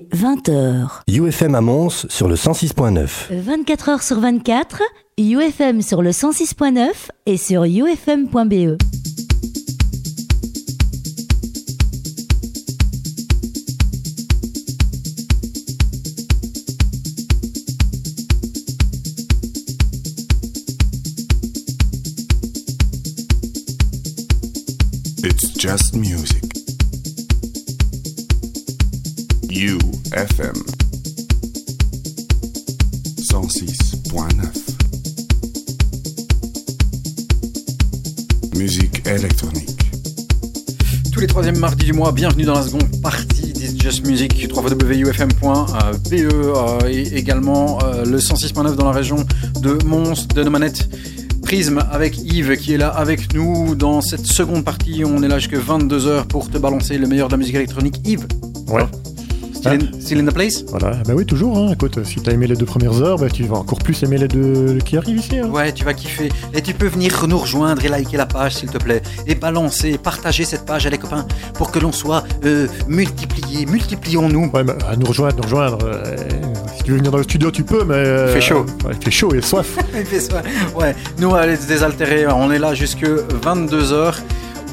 20h. UFM à Mons sur le 106.9. 24 h sur 24, UFM sur le 106.9 et sur ufm.be. It's just music. UFM 106.9 Musique électronique. Tous les troisièmes mardis du mois, bienvenue dans la seconde partie d'It's Just Music, www.ufm.be euh, et également euh, le 106.9 dans la région de Mons, de Nomanette. Prisme avec Yves qui est là avec nous dans cette seconde partie. On est là jusqu'à 22h pour te balancer le meilleur de la musique électronique. Yves Ouais. Still, in, still in the place? Voilà, bah oui, toujours. Hein. Écoute, si t'as aimé les deux premières heures, bah, tu vas encore plus aimer les deux qui arrivent ici. Hein. Ouais, tu vas kiffer. Et tu peux venir nous rejoindre et liker la page, s'il te plaît. Et balancer, partager cette page à les copains pour que l'on soit euh, multipliés. Multiplions-nous. Ouais, bah, à nous rejoindre, nous rejoindre. euh, si tu veux venir dans le studio, tu peux, mais. euh, Il fait chaud. ouais, il fait chaud et soif. Il fait ça. Ouais, nous, aller se désaltérer. On est là jusque 22h.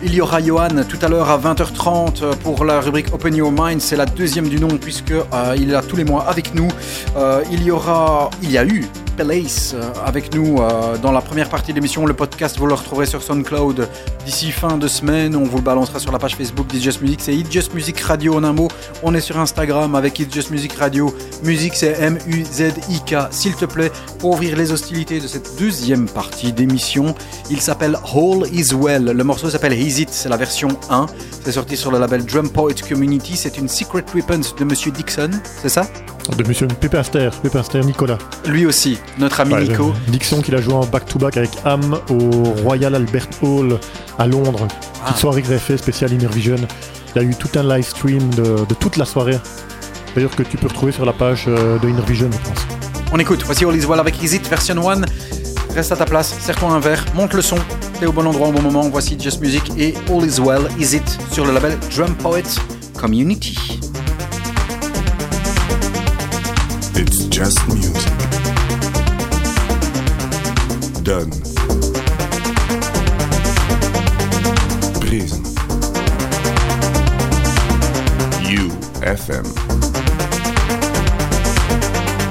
Il y aura Johan tout à l'heure à 20h30 pour la rubrique Open Your Mind. C'est la deuxième du nom puisque euh, il est là tous les mois avec nous. Euh, il y aura, il y a eu Place euh, avec nous euh, dans la première partie de l'émission. Le podcast, vous le retrouverez sur SoundCloud d'ici fin de semaine. On vous le balancera sur la page Facebook d'It's Just Music. C'est It's Just Music Radio en un mot. On est sur Instagram avec It's Just Music Radio. Musique, c'est M-U-Z-I-K. S'il te plaît, pour ouvrir les hostilités de cette deuxième partie d'émission, il s'appelle All Is Well. Le morceau s'appelle Is It, c'est la version 1. C'est sorti sur le label Drum Poet Community. C'est une Secret Weapons de Monsieur Dixon, c'est ça? De monsieur Pépinster, Pépinster Nicolas. Lui aussi, notre ami Ouais, Nico. Dixon qu'il a joué en back-to-back avec Am au Royal Albert Hall à Londres. Ah. Petite soirée fait spéciale Inner Vision. Il y a eu tout un live stream de, de toute la soirée. D'ailleurs que tu peux retrouver sur la page euh, de Inner Vision, je pense. On écoute, voici All Is Well avec Is It version 1. Reste à ta place, serre-toi un verre, monte le son, t'es au bon endroit au bon moment. Voici Just Music et All Is Well, Is It sur le label Drum Poet Community. Just music. Done. Prism. UFM.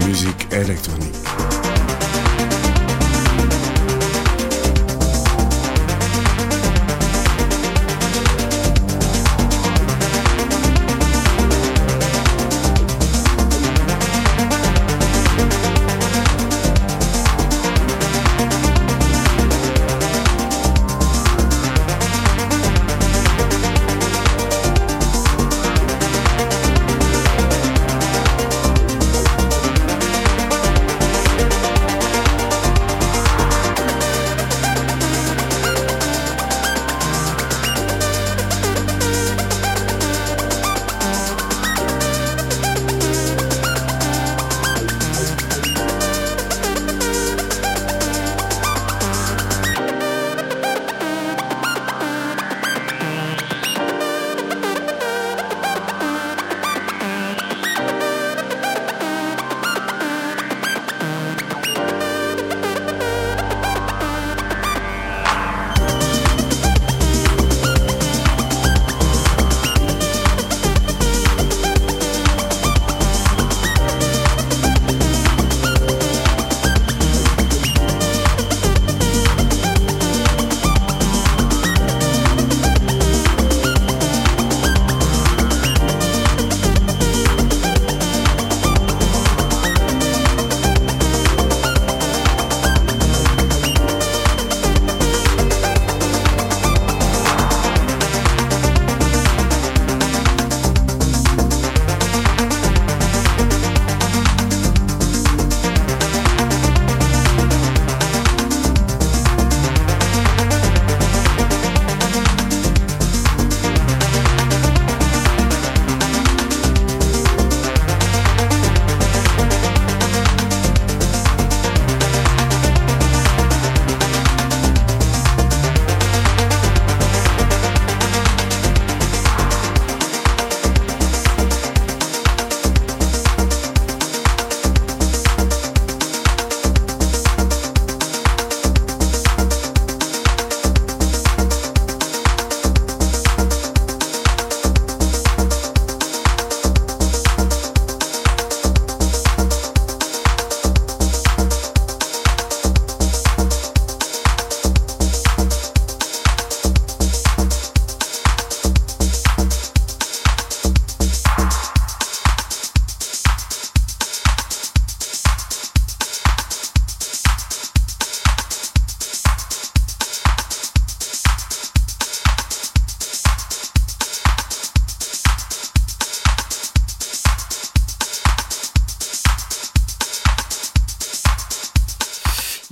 Musique électronique.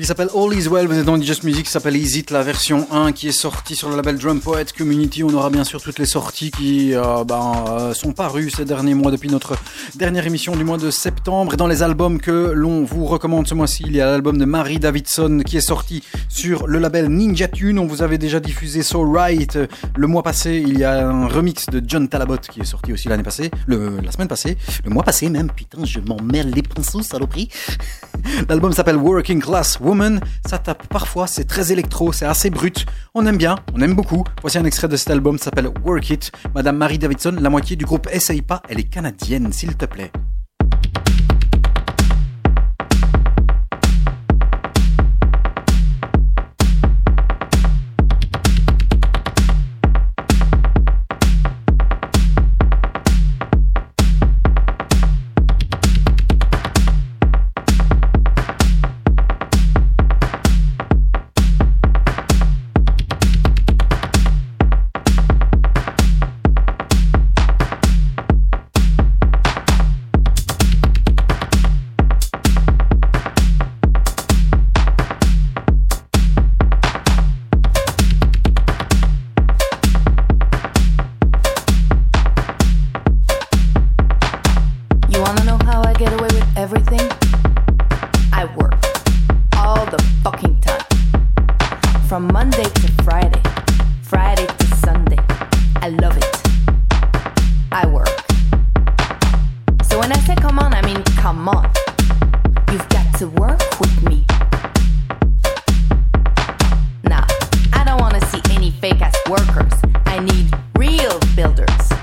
S'appelle All Is Well, vous êtes dans Just Music, il s'appelle Is It, la version 1 qui est sortie sur le label Drum Poet Community. On aura bien sûr toutes les sorties qui euh, ben, euh, sont parues ces derniers mois depuis notre dernière émission du mois de septembre. Dans les albums que l'on vous recommande ce mois-ci, il y a l'album de Marie Davidson qui est sorti sur le label Ninja Tune. On vous avait déjà diffusé So Right le mois passé. Il y a un remix de John Talabot qui est sorti aussi l'année passée, la semaine passée, le mois passé même. Putain, je m'en mêle les pinceaux, saloperie. L'album s'appelle Working Class Woman. Ça tape parfois, c'est très électro, c'est assez brut. On aime bien, on aime beaucoup. Voici un extrait de cet album, s'appelle Work It. Madame Marie Davidson, la moitié du groupe Essaye pas, elle est canadienne, s'il te plaît. I say come on, I mean come on. You've got to work with me. Now, I don't wanna see any fake ass workers. I need real builders.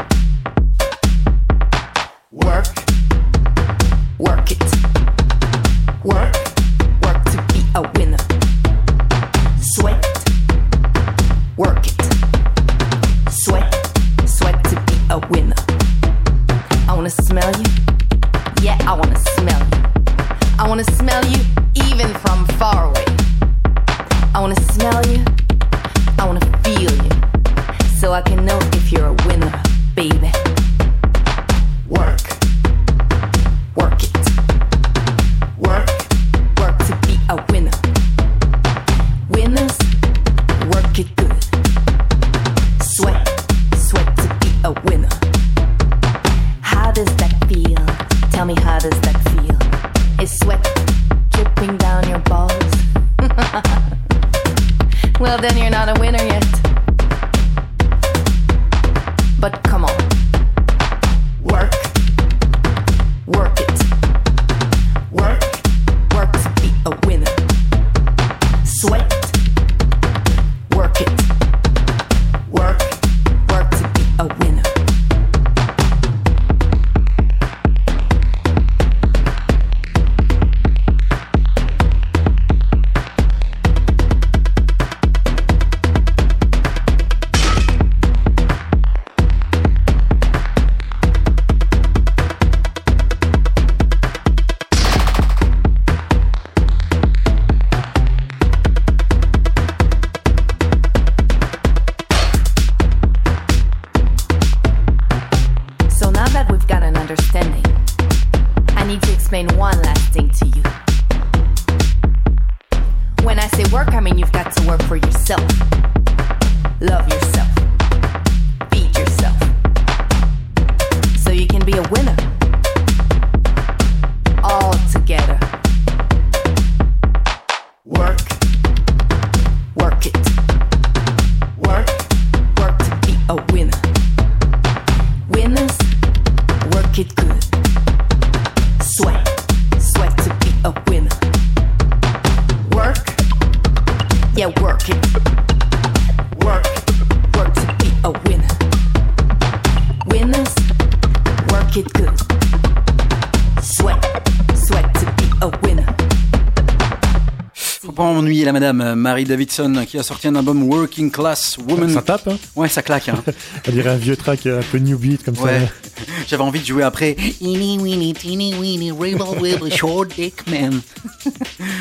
Marie Davidson qui a sorti un album Working Class Woman. Ça tape, hein Ouais, ça claque. Hein. On dirait un vieux track un peu new beat comme ouais. ça. J'avais envie de jouer après. Teeny weeny, teeny weeny, rebel with a short dick man.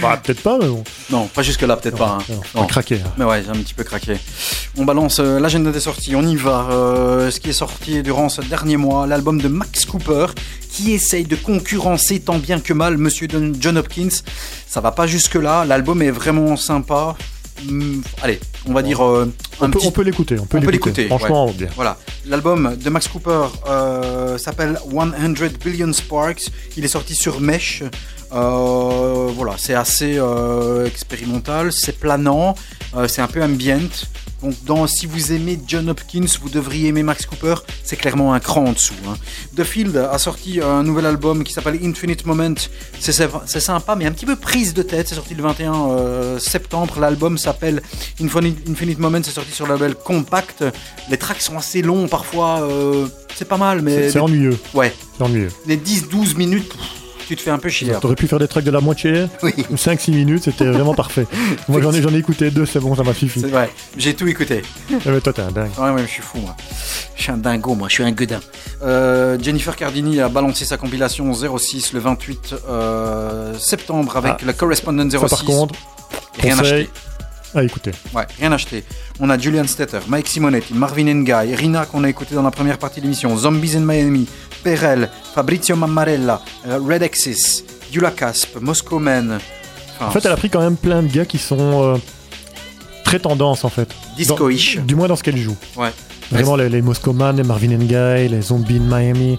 Bah, peut-être pas, mais bon. Non, pas jusque-là, peut-être pas. hein. Non, Non. craqué. hein. Mais ouais, j'ai un petit peu craqué. On balance euh, l'agenda des sorties, on y va. Euh, ce qui est sorti durant ce dernier mois, l'album de Max Cooper, qui essaye de concurrencer tant bien que mal Monsieur John Hopkins. Ça va pas jusque-là, l'album est vraiment sympa. Hum, allez, on va dire euh, un On peut, petit on peut l'écouter. On peut on peut l'écouter. l'écouter, Franchement, bien. Voilà, l'album de Max Cooper euh, s'appelle 100 Billion Sparks. Il est sorti sur Mesh. Euh, voilà, c'est assez euh, expérimental, c'est planant, euh, c'est un peu ambient. Donc, dans, si vous aimez John Hopkins, vous devriez aimer Max Cooper. C'est clairement un cran en dessous. hein. The Field a sorti un nouvel album qui s'appelle Infinite Moment. C'est sympa, mais un petit peu prise de tête. C'est sorti le 21 euh, septembre. L'album s'appelle Infinite, Infinite Moment. C'est sorti sur le label Compact. Les tracks sont assez longs parfois. euh, c'est pas mal, mais C'est c'est ennuyeux. ouais, C'est ennuyeux. les 10-12 minutes, pff, tu te fais un peu chier. T'aurais pu faire des tracks de la moitié, Oui. 5-6 minutes, c'était vraiment parfait. Moi j'en ai, j'en ai écouté deux, c'est bon, ça m'a suffi. C'est vrai, j'ai tout écouté. Eh ben, toi t'es un dingue. Ouais, ouais, je suis fou, moi. Je suis un dingo, moi, je suis un gueudin. Euh, Jennifer Cardini a balancé sa compilation 06 le 28 euh, septembre avec Ah, le Correspondent 06. Ça par contre, rien conseil acheté. à écouter. Ouais, rien acheté. On a Julian Stetter, Mike Simonetti, Marvin Ngaye, Rina qu'on a écouté dans la première partie de l'émission, Zombies in Miami, Perel, Fabrizio Mammarella, euh, Red Axis, Dula Casp, Moscow Man. Enfin, En fait, elle a pris quand même plein de gars qui sont euh, très tendance en fait. Disco-ish. Du moins dans ce qu'elle joue. Ouais. Vraiment les, les Moscow Man, les Marvin Gaye, les Zombies in Miami,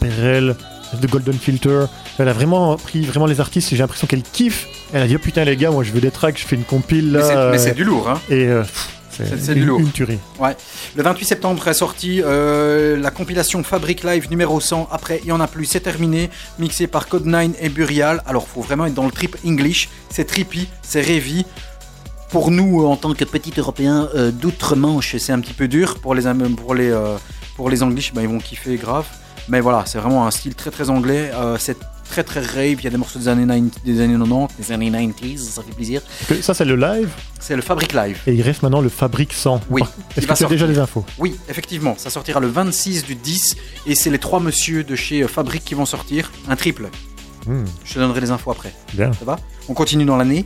Perel, The Golden Filter. Elle a vraiment pris vraiment les artistes et j'ai l'impression qu'elle kiffe. Elle a dit oh, putain les gars, moi je veux des tracks, je fais une compile Mais c'est- euh, du lourd, hein. Et euh, pff, C'est- du une, lourd. une tuerie. Le 28 septembre est sorti euh, la compilation Fabric Live numéro 100. Après, il y en a plus, c'est terminé. Mixé par Code9 et Burial. Alors, faut vraiment être dans le trip English. C'est trippy, c'est révi. Pour nous, en tant que petits Européens euh, d'outre-Manche, c'est un petit peu dur. Pour les, pour les, euh, pour les English, bah, ils vont kiffer grave. Mais voilà, c'est vraiment un style très très anglais. Euh, c'est très très rave. Il y a des morceaux des années, 90 des années 90, des années 90s, ça fait plaisir. Que- Ça c'est le live? C'est le Fabric Live. et il reste maintenant le Fabrique 100. Oui, Est-ce que tu as déjà les infos? Oui, effectivement, ça sortira le 26 du 10 et c'est les trois monsieur de chez euh, Fabric qui vont sortir, un triple. Hmm, Je te donnerai les infos après, Bien. ça va? On continue dans l'année.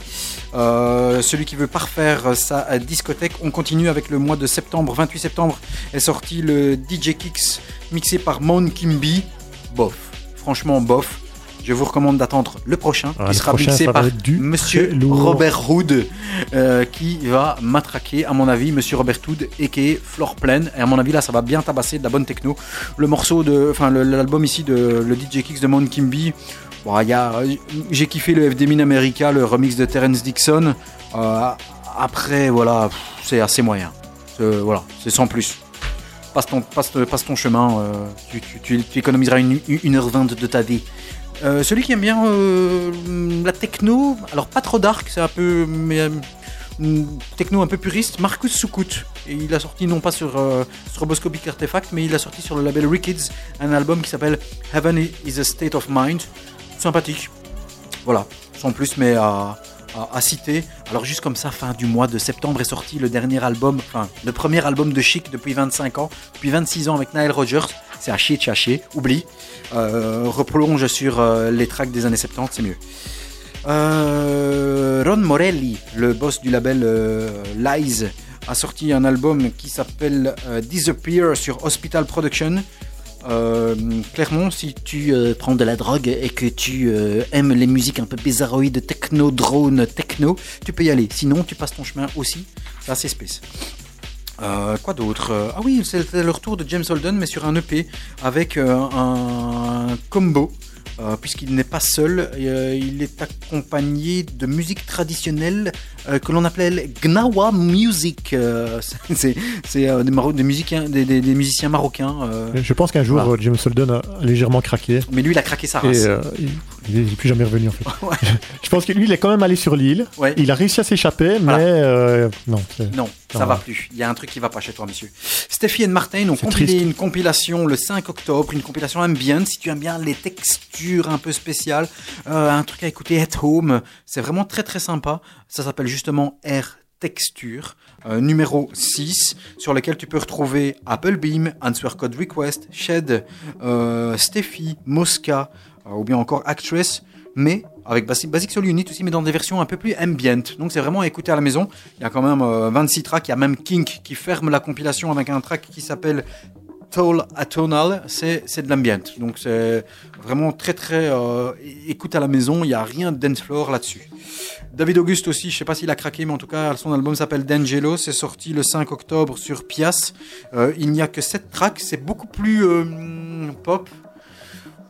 Euh, celui qui veut parfaire sa euh, discothèque, on continue avec le mois de septembre. 28 septembre est sorti le DJ Kicks mixé par Mon Kimby. Bof, franchement bof. Je vous recommande d'attendre le prochain Ah, qui le sera prochain, mixé par du Monsieur. Robert Hood euh, qui va matraquer, à mon avis, Monsieur Robert Hood et qui est Flore Pleine. Et à mon avis, là, ça va bien tabasser de la bonne techno. Le morceau de, enfin, l'album ici de le DJ Kicks de Mon Kimby. Bon, a, j'ai kiffé le FD Min America, le remix de Terence Dixon. Euh, après, voilà, c'est assez moyen. Voilà, c'est sans plus. Passe ton, passe, passe ton chemin, euh, tu, tu- tu- tu économiseras une, une heure vingt de ta vie. Euh, celui qui aime bien euh, la techno, alors pas trop dark, c'est un peu euh, une techno un peu puriste, Marcus. Et il a sorti non pas sur Stroboscopic Artifact, mais il a sorti sur le label Rickets un album qui s'appelle Heaven is a State of Mind. Sympathique. Voilà, sans plus, mais à, citer. Alors juste comme ça, fin du mois de septembre est sorti le dernier album, enfin le premier album de Chic depuis 25 ans, depuis 26 ans avec Nile Rodgers. C'est à chier de oublie. Euh, reprolonge sur euh, les tracks des années 70, c'est mieux. Euh, Ron Morelli, le boss du label Lies, a sorti un album qui s'appelle Disappear sur Hospital Production. Clairement, si tu prends de la drogue et que tu aimes les musiques un peu bizarroïdes, techno, drone, techno, tu peux y aller. Sinon, tu passes ton chemin aussi. C'est assez space. Euh, quoi d'autre? Euh, Ah oui, c'était le retour de James Holden, mais sur un EP avec euh, un combo. euh, Puisqu'il n'est pas seul, il est accompagné de musique traditionnelle que l'on appelle Gnawa Music. C'est des, Maro- des, musiciens, des, des- des musiciens marocains. Je pense qu'un jour, Voilà. James Holden a légèrement craqué. mais lui, il a craqué sa race. Et il il est plus jamais revenu en fait. Ouais. Je pense que lui, il est quand même allé sur l'île. Ouais. Il a réussi à s'échapper, Voilà. mais euh, non. Non, ça Ah. va plus. Il y a un truc qui va pas chez toi, monsieur. Steffi et Martin ont compilé triste. une compilation le 5 octobre, une compilation ambient. Si tu aimes bien les textures un peu spéciales, euh, un truc à écouter at home, c'est vraiment très très sympa. Ça s'appelle justement Texture, euh, numéro 6, sur lequel tu peux retrouver Apple Beam, Answer Code Request, Shed, Steffi, Mosca, ou bien encore Actress, mais avec Basic, Soul Unit aussi, mais dans des versions un peu plus ambient. Donc c'est vraiment à écouter à la maison. Il y a quand même euh, 26 tracks, il y a même Kink qui ferme la compilation avec un track qui s'appelle Toll Atonal, c'est de l'ambient. Donc c'est vraiment très très euh, écoute à la maison, il n'y a rien de là-dessus. David Auguste aussi, je sais pas s'il a craqué, mais en tout cas son album s'appelle D'Angelo, c'est sorti le 5 octobre sur Pias. Euh, il n'y a que 7 tracks, c'est beaucoup plus euh, pop.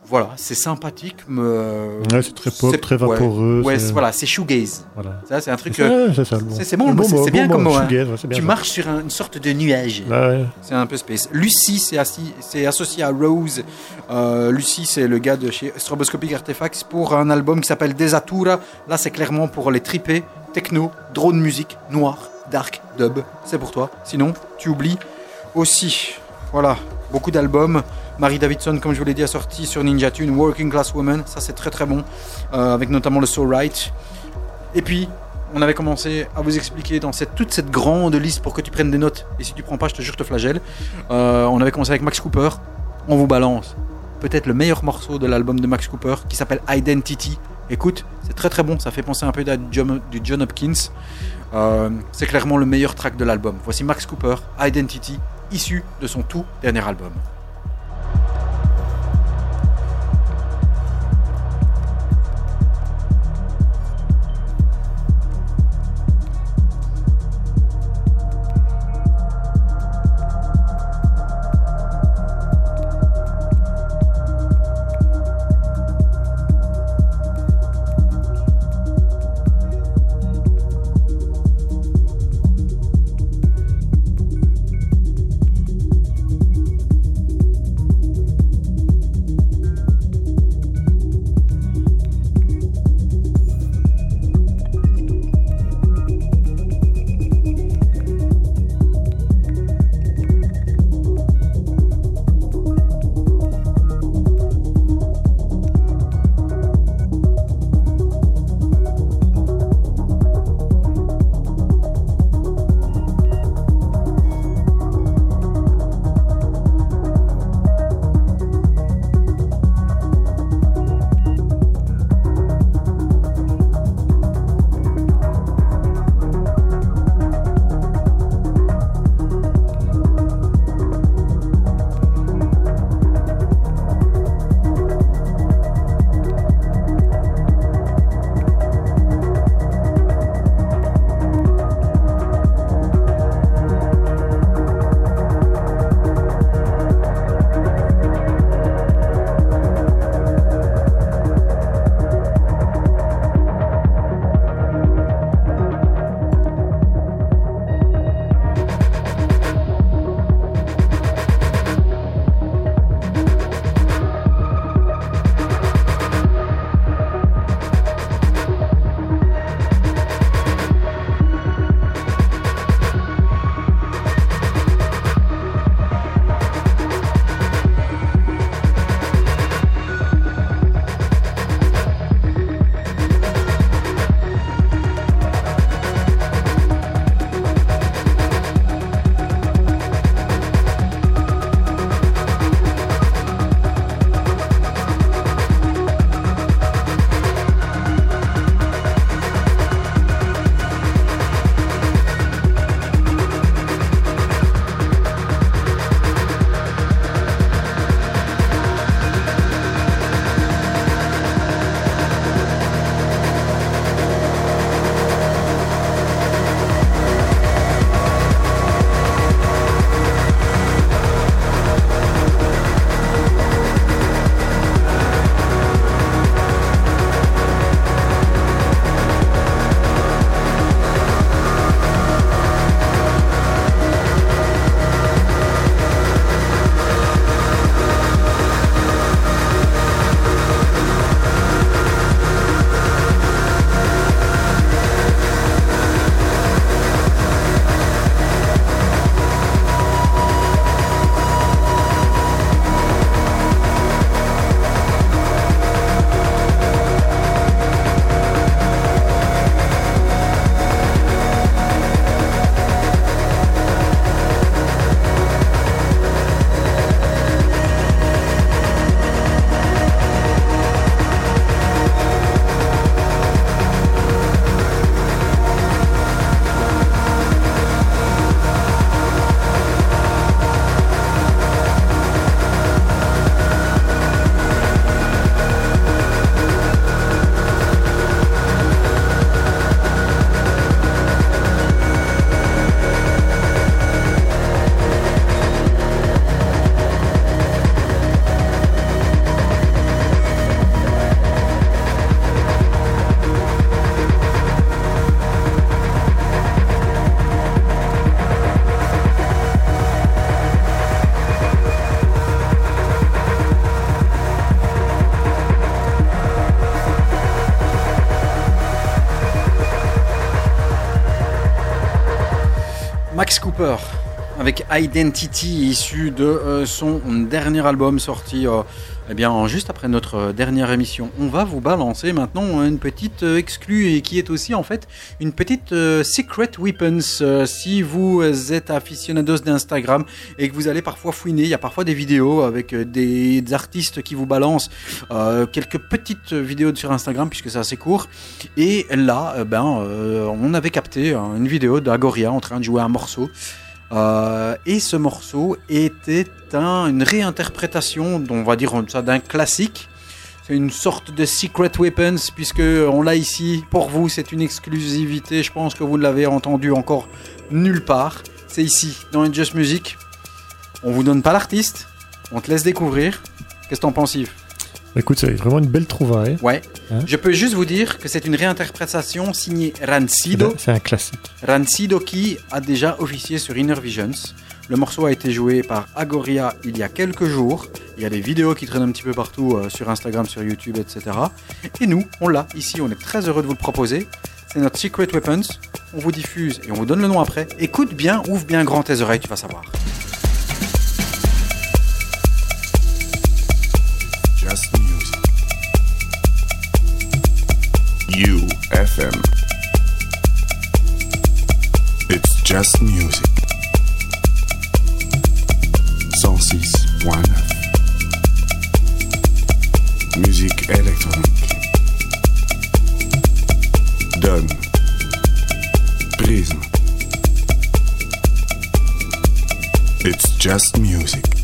Voilà, c'est sympathique. Mais, euh, Ouais, c'est très pop, très vaporeux. Ouais, c'est- voilà, c'est shoegaze. Voilà. Ça, c'est un truc. C'est euh, c'est ça, bon. c'est- c'est bon, mot, c'est- c'est bien comme mot, hein. bien tu ça. marches sur un- une sorte de nuage. Ouais, ouais. C'est un peu space. Lucie, c'est associé à Rose. Euh, Lucie, c'est le gars de chez Stroboscopic Artifacts pour un album qui s'appelle Desatura. Là, c'est clairement pour les tripés, techno, drone musique, noir, dark, dub. C'est pour toi. Sinon, tu oublies aussi. Voilà, beaucoup d'albums. Marie Davidson, comme je vous l'ai dit, a sorti sur Ninja Tune Working Class Woman. Ça, c'est très très bon. Euh, avec notamment le So Right. Et puis, on avait commencé à vous expliquer dans cette, toute cette grande liste pour que tu prennes des notes. Et si tu prends pas, je te jure, te flagelle. Euh, on avait commencé avec Max Cooper. On vous balance peut-être le meilleur morceau de l'album de Max Cooper qui s'appelle Identity. Écoute, c'est très très bon. Ça fait penser un peu à du John, du John Hopkins. Euh, c'est clairement le meilleur track de l'album. Voici Max Cooper, Identity, issu de son tout dernier album. Avec Identity issu de euh, son dernier album sorti euh, eh bien, juste après notre euh, dernière émission. On va vous balancer maintenant une petite euh, exclue et qui est aussi en fait une petite Secret Weapons. Si vous êtes aficionados d'Instagram et que vous allez parfois fouiner, il y a parfois des vidéos avec des, des artistes qui vous balancent quelques petites vidéos sur Instagram puisque c'est assez court. Et là, ben, on avait capté hein, une vidéo d'Agoria en train de jouer un morceau. Euh, et ce morceau était un- une réinterprétation, on va dire ça, d'un classique. C'est une sorte de Secret Weapons, puisque on l'a ici pour vous. C'est une exclusivité. Je pense que vous ne l'avez entendu encore nulle part. C'est ici, dans Just Music. On vous donne pas l'artiste, on te laisse découvrir. Qu'est-ce que t'en penses, Yves? Écoute, c'est vraiment une belle trouvaille. Ouais. Hein Je peux juste vous dire que c'est une réinterprétation signée Rancido. C'est un classique. Rancido qui a déjà officié sur Inner Visions. Le morceau a été joué par Agoria il y a quelques jours. Il y a des vidéos qui traînent un petit peu partout euh, sur Instagram, sur YouTube, etc. Et nous, on l'a ici, on est très heureux de vous le proposer. C'est notre Secret Weapons. On vous diffuse et on vous donne le nom après. Écoute bien, ouvre bien grand tes oreilles, tu vas savoir. UFM. It's just music. 106.9. Musique électronique. Donne. Prisme. It's just music.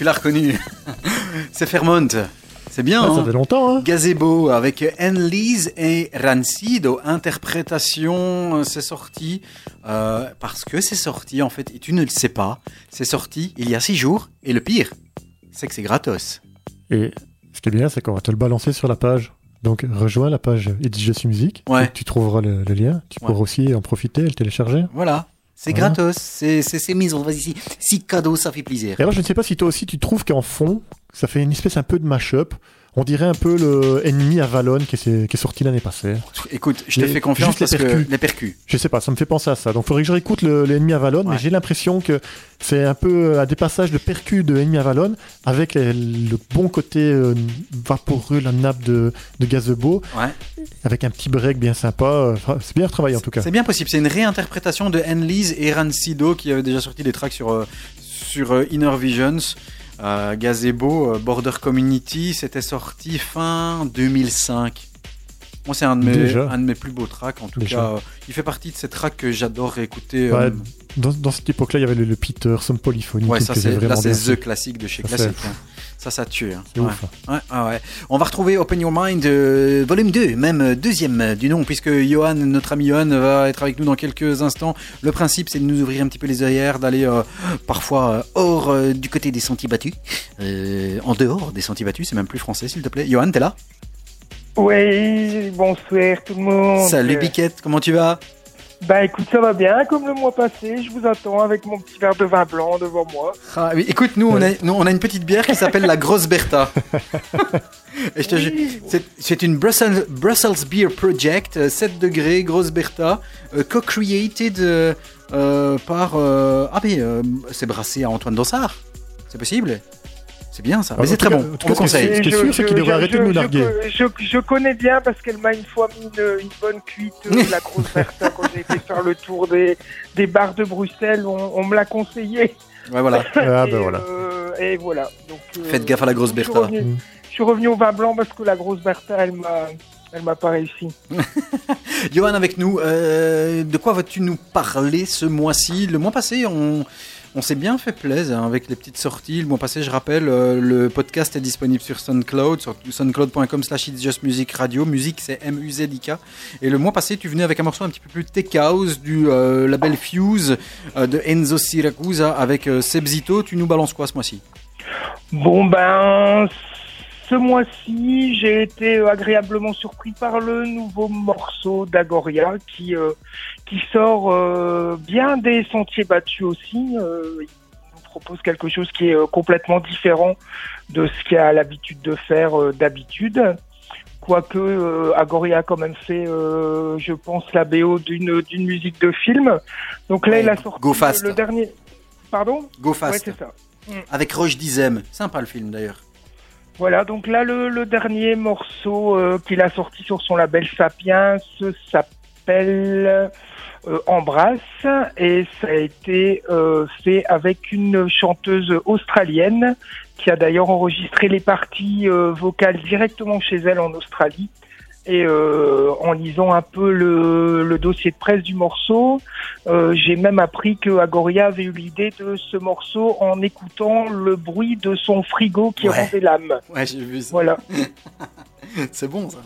Tu l'as reconnu. c'est Fairmont. C'est bien. Ah, hein ça fait longtemps, hein Gazebo avec Enlise et Rancido. Interprétation, euh, c'est sorti euh, parce que c'est sorti en fait, et tu ne le sais pas, c'est sorti il y a six jours. Et le pire, c'est que c'est gratos. Et ce qui est bien, c'est qu'on va te le balancer sur la page. Donc, rejoins la page It's Just Music. Ouais. Tu trouveras le, le lien. Tu Ouais. pourras aussi en profiter et le télécharger. Voilà, c'est Voilà. gratos, c'est c'est c'est mis, on va ici. Si cadeau, ça fait plaisir. Et alors, je ne sais pas si toi aussi tu trouves qu'en fond, ça fait une espèce un peu de mash-up. On dirait un peu le ennemi Avalon qui est, qui est sorti l'année passée. Écoute, je te fais confiance juste les parce que percus. les percus. Je sais pas, ça me fait penser à ça. Donc, il faudrait que je réécoute le- l'ennemi Avalon, mais j'ai l'impression que c'est un peu un dépassage de percus de ennemi Avalon avec les- le bon côté euh, vaporeux, la nappe de, de gazebo, Ouais. avec un petit break bien sympa. Euh, c'est bien travaillé en tout cas. C'est bien possible. C'est une réinterprétation de Enlise et Rancido qui avaient déjà sorti des tracks sur, euh, sur euh, Inner Visions. Euh, Gazebo, euh, Border Community, c'était sorti fin 2005. Moi, c'est un, de mes- un de mes plus beaux tracks. En tout Déjà. cas, euh, il fait partie de ces tracks que j'adore écouter. Ouais, euh, dans, dans cette époque-là, il y avait le, le Peter, Some Polyphony ouais, ça c'est, là, c'est. The classique de chez Ça, hein. Ça, ça tue. hein. C'est Ouais. ouf. Ouais, ouais, ouais. On va retrouver Open Your Mind, euh, volume 2, même euh, deuxième euh, du nom, puisque Johan, notre ami Johan, va être avec nous dans quelques instants. Le principe, c'est de nous ouvrir un petit peu les œillères, d'aller euh, parfois euh, hors euh, du côté des sentiers battus, euh, en dehors des sentiers battus, c'est même plus français, s'il te plaît. Johan, t'es là? Oui, bonsoir tout le monde. Salut Biquette, comment tu vas? Bah écoute, ça va bien, comme le mois passé, je vous attends avec mon petit verre de vin blanc devant moi. Ah, Écoute, nous on, a, nous, on a une petite bière qui s'appelle la Grosse Bertha. Et je te jure, Oui, c'est- une Brussels, Brussels Beer Project, euh, 7 degrés, Grosse Bertha, euh, co-created euh, euh, par... euh, ah mais euh, c'est brassé à Antoine Dossard, c'est possible? C'est bien ça, Ah, mais c'est très bon, tout vous cas, ce qui est- conseille. ce qui est sûr, c'est qu'il devrait arrêter de nous narguer. Je, je- je connais bien parce qu'elle m'a une fois mis une, une bonne cuite, euh, la grosse Bertha, quand j'ai été faire le tour des, des bars de Bruxelles, on, on me l'a conseillé. Ouais, voilà. Ah, et, ben voilà. euh, et voilà. Donc, euh, Faites gaffe à la grosse je suis Bertha. revenu-. Je suis revenu au vin blanc parce que la grosse Bertha, elle m'a, elle m'a pas réussi. Johan avec nous, euh, de quoi vas-tu nous parler ce mois-ci? Le mois passé, on, on s'est bien fait plaisir avec les petites sorties. Le mois passé, je rappelle, euh, le podcast est disponible sur SoundCloud, sur soundcloud.com slash It's Just Music Radio. Musique, c'est M-U-Z-I-K. Et le mois passé, tu venais avec un morceau un petit peu plus tech house du euh, label Fuse euh, de Enzo Siracusa avec euh, Sebzito. Tu nous balances quoi ce mois-ci? Bon ben, ce mois-ci, j'ai été agréablement surpris par le nouveau morceau d'Agoria qui qui sort euh, bien des sentiers battus aussi. Euh, il nous propose quelque chose qui est euh, complètement différent de ce qu'il a l'habitude de faire d'habitude. Quoique Agoria a quand même fait, je pense, la BO d'une d'une musique de film. Donc là, Ouais, il a sorti Go Fast. le dernier. Pardon? Go Ouais, Fast. c'est ça. avec Roche Dizem. Sympa le film d'ailleurs. Voilà, donc là, le, le dernier morceau euh, qu'il a sorti sur son label Sapiens s'appelle euh, Embrasse et ça a été euh, fait avec une chanteuse australienne qui a d'ailleurs enregistré les parties euh, vocales directement chez elle en Australie. Et en lisant un peu le, le dossier de presse du morceau, j'ai même appris que Agoria avait eu l'idée de ce morceau en écoutant le bruit de son frigo qui Ouais. rendait l'âme. Ouais, j'ai vu ça. Voilà. C'est bon ça.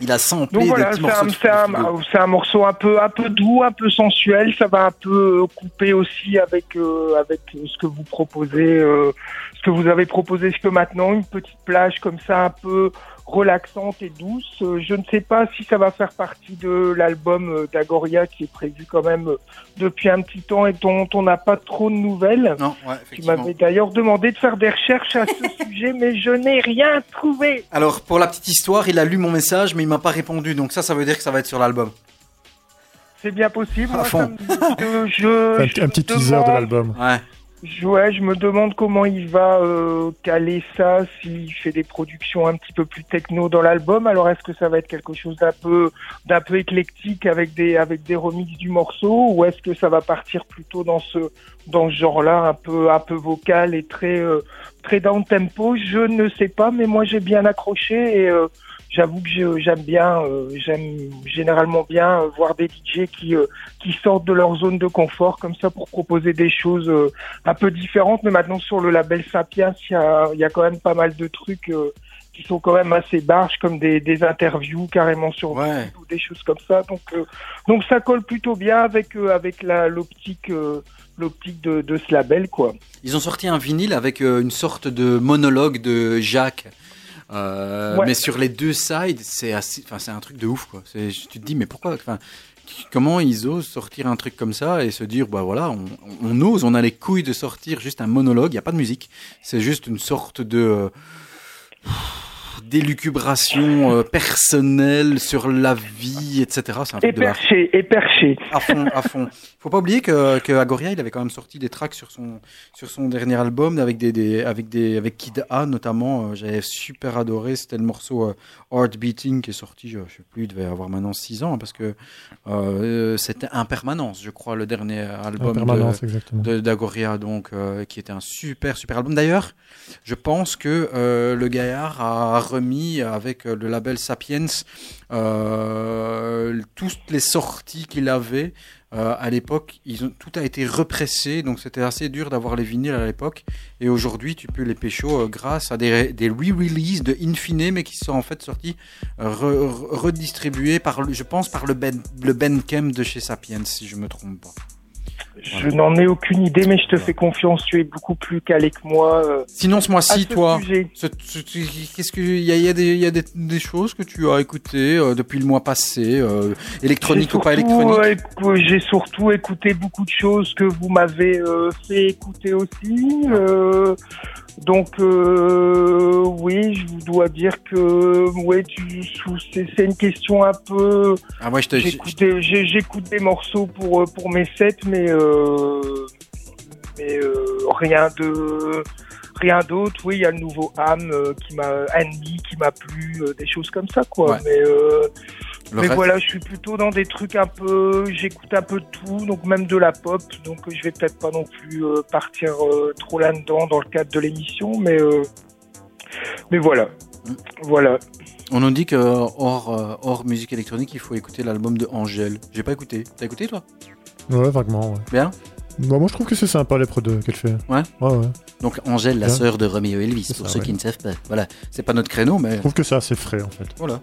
Il a samplé Donc voilà, petits c'est un, morceau un peu, un peu doux, un peu sensuel. Ça va un peu euh, couper aussi avec, euh, avec ce que vous proposez, euh, ce que vous avez proposé jusque maintenant, une petite plage comme ça, un peu relaxante et douce. Euh, Je ne sais pas si ça va faire partie de l'album euh, d'Agoria qui est prévu quand même euh, depuis un petit temps et dont on n'a pas trop de nouvelles. Non, ouais, Tu m'avais d'ailleurs demandé de faire des recherches à ce sujet, mais je n'ai rien trouvé. Alors, pour la petite histoire, il a lu mon message, mais il m'a pas répondu. Donc ça, ça veut dire que ça va être sur l'album. C'est bien possible. À Moi, fond. ça me- je- je- Un, je un petit teaser de l'album. Ouais. Ouais, je me demande comment il va euh, caler ça, s'il fait des productions un petit peu plus techno dans l'album. Alors est-ce que ça va être quelque chose d'un peu d'un peu éclectique avec des avec des remixes du morceau, ou est-ce que ça va partir plutôt dans ce dans ce genre-là, un peu un peu vocal et très euh, très down tempo? Je ne sais pas, mais moi j'ai bien accroché et euh, j'avoue que j'aime bien, euh, j'aime généralement bien euh, voir des DJ qui euh, qui sortent de leur zone de confort comme ça pour proposer des choses un peu différentes. Mais maintenant sur le label Sapiens, il y a, il y a quand même pas mal de trucs qui sont quand même assez barges, comme des, des interviews carrément sur Ouais. ou des choses comme ça. Donc donc ça colle plutôt bien avec avec la l'optique l'optique de, de ce label quoi. Ils ont sorti un vinyle avec une sorte de monologue de Jacques. Euh, Ouais. Mais sur les deux sides, c'est assez- enfin, c'est un truc de ouf. Quoi. Tu te dis, mais pourquoi enfin, Comment ils osent sortir un truc comme ça et se dire, bah voilà, on, on ose, on a les couilles de sortir juste un monologue, il n'y a pas de musique, c'est juste une sorte de euh, d'élucubration euh, personnelle sur la vie, etc. C'est un Et truc de barre. perché, et perché. À fond, à fond. Faut pas oublier que, que Agoria, il avait quand même sorti des tracks sur son, sur son dernier album avec des, des, avec des, avec Kid A notamment. Euh, J'avais super adoré. C'était le morceau euh, Heart Beating qui est sorti, je, je sais plus, il devait avoir maintenant 6 ans hein, parce que euh, c'était Impermanence, je crois, le dernier album de, de- d'Agoria, donc euh, qui était un super super album. D'ailleurs, je pense que euh, le gaillard a remis avec euh, le label Sapiens euh, toutes les sorties qu'il avait. Euh, à l'époque, tout a été repressé, donc c'était assez dur d'avoir les vinyles à l'époque. Et aujourd'hui, tu peux les pécho grâce à des, re-releases de Infine, mais qui sont en fait sortis, re- re- redistribués par, je pense, par le Ben, le Bandcamp de chez Sapiens, si je me trompe pas. Je n'en ai aucune idée, mais je te fais confiance. Tu es beaucoup plus calé que moi. euh, Sinon, ce mois-ci, ce toi, qu'est-ce que il y a, y a des, y a des, des choses que tu as écoutées euh, depuis le mois passé, euh, électronique ou pas électronique? euh, J'ai surtout écouté beaucoup de choses que vous m'avez fait écouter aussi. Donc euh, oui, je vous dois dire que ouais, c'est une question un peu. Ah ouais, je te, je- J'écoute des- morceaux pour euh, pour mes sets, mais euh, mais euh, rien de rien d'autre. Oui, il y a le nouveau Ham euh, qui m'a Enemy qui m'a plu, euh, des choses comme ça quoi. Ouais. Mais euh, le mais reste- voilà, je suis plutôt dans des trucs un peu, j'écoute un peu de tout, donc même de la pop, donc euh, je vais peut-être pas non plus euh, partir euh, trop là-dedans dans le cadre de l'émission, mais euh, mais voilà, Mm. voilà. On nous dit que hors, hors musique électronique, il faut écouter l'album de Angèle. J'ai pas écouté. T'as écouté toi? Ouais, vaguement, ouais. Bien? Bah, moi, je trouve que c'est sympa les prods qu'elle fait. Ouais? Ouais, ouais. Donc Angèle, la sœur de Roméo Elvis, pour ça, ceux ouais. qui ne savent pas. Voilà, c'est pas notre créneau, mais Je trouve que c'est assez frais, en fait. voilà.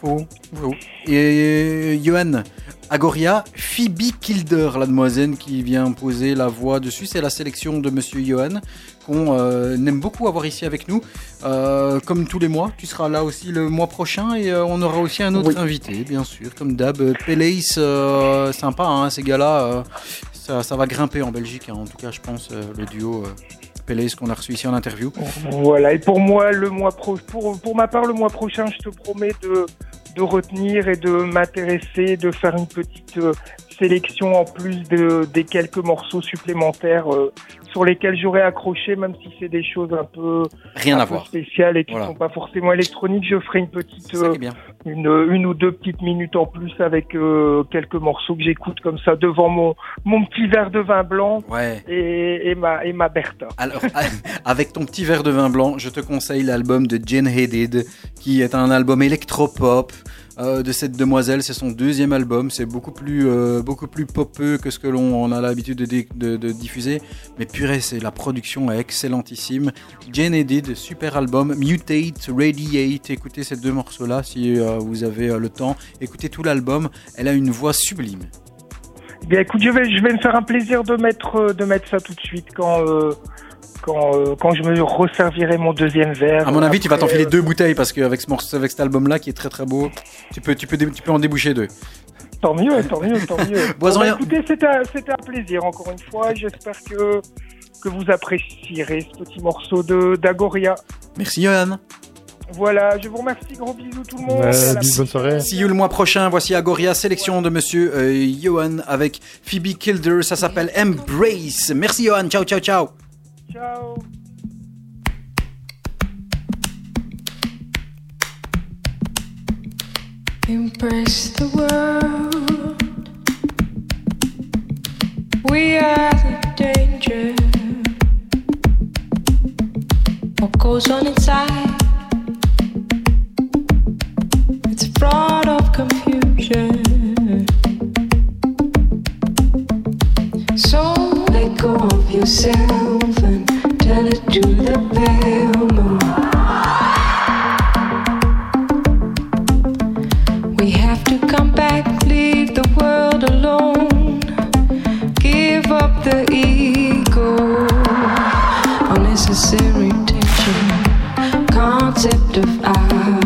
Faux. Faux. Et Johan, Agoria, Phoebe Kilder, la demoiselle qui vient poser la voix dessus, c'est la sélection de Monsieur Johan qu'on euh, aime beaucoup avoir ici avec nous. Euh, comme tous les mois, tu seras là aussi le mois prochain et euh, on aura aussi un autre Oui. invité, bien sûr, comme d'hab. Euh, Peleis, euh, sympa, hein, ces gars-là, euh, ça, ça va grimper en Belgique, hein, en tout cas, je pense, euh, le duo. Peleis qu'on a reçu ici en interview. Voilà, et pour moi, le mois pro pour, pour ma part, le mois prochain, je te promets de, de retenir et de m'intéresser, de faire une petite euh, sélection en plus de, des quelques morceaux supplémentaires euh, sur lesquels j'aurais accroché, même si c'est des choses un peu, Rien un à peu voir. spéciales et qui Voilà. sont pas forcément électroniques. Je ferai une petite, euh, une, une ou deux petites minutes en plus avec euh, quelques morceaux que j'écoute comme ça devant mon, mon petit verre de vin blanc Ouais. et, et ma, et ma Bertha. Alors, avec ton petit verre de vin blanc, je te conseille l'album de Jen Hated, qui est un album électropop euh, de cette demoiselle. C'est son deuxième album. C'est beaucoup plus, euh, beaucoup plus que ce que l'on on a l'habitude de, di- de- de diffuser. Mais purée, c'est la production est excellentissime. Jen Hated, super album. Mutate, Radiate. Écoutez ces deux morceaux-là si euh, vous avez euh, le temps. Écoutez tout l'album. Elle a une voix sublime. Bien, écoute, je vais, je vais me faire un plaisir de mettre, euh, de mettre ça tout de suite quand, euh, quand, euh, quand je me resservirai mon deuxième verre. À mon avis, tu vas t'enfiler deux bouteilles parce qu'avec ce morceau, avec cet album-là qui est très très beau, tu peux, tu peux, tu peux en déboucher deux. Tant mieux, tant mieux, tant mieux. Bon, bah, écoutez, c'était un, un plaisir encore une fois. J'espère que, que vous apprécierez ce petit morceau de d'Agoria. Merci Johan. Voilà, je vous remercie. Gros bisous tout le monde. Ouais, bisous, bonne soirée. See you le mois prochain. Voici Agoria, sélection de monsieur euh, Johan avec Phoebe Kilder. Ça s'appelle Embrace. Merci Johan. Ciao, ciao, ciao. Ciao. Embrace the world. We are the danger. What goes on inside? Unnecessary tension. Concept of I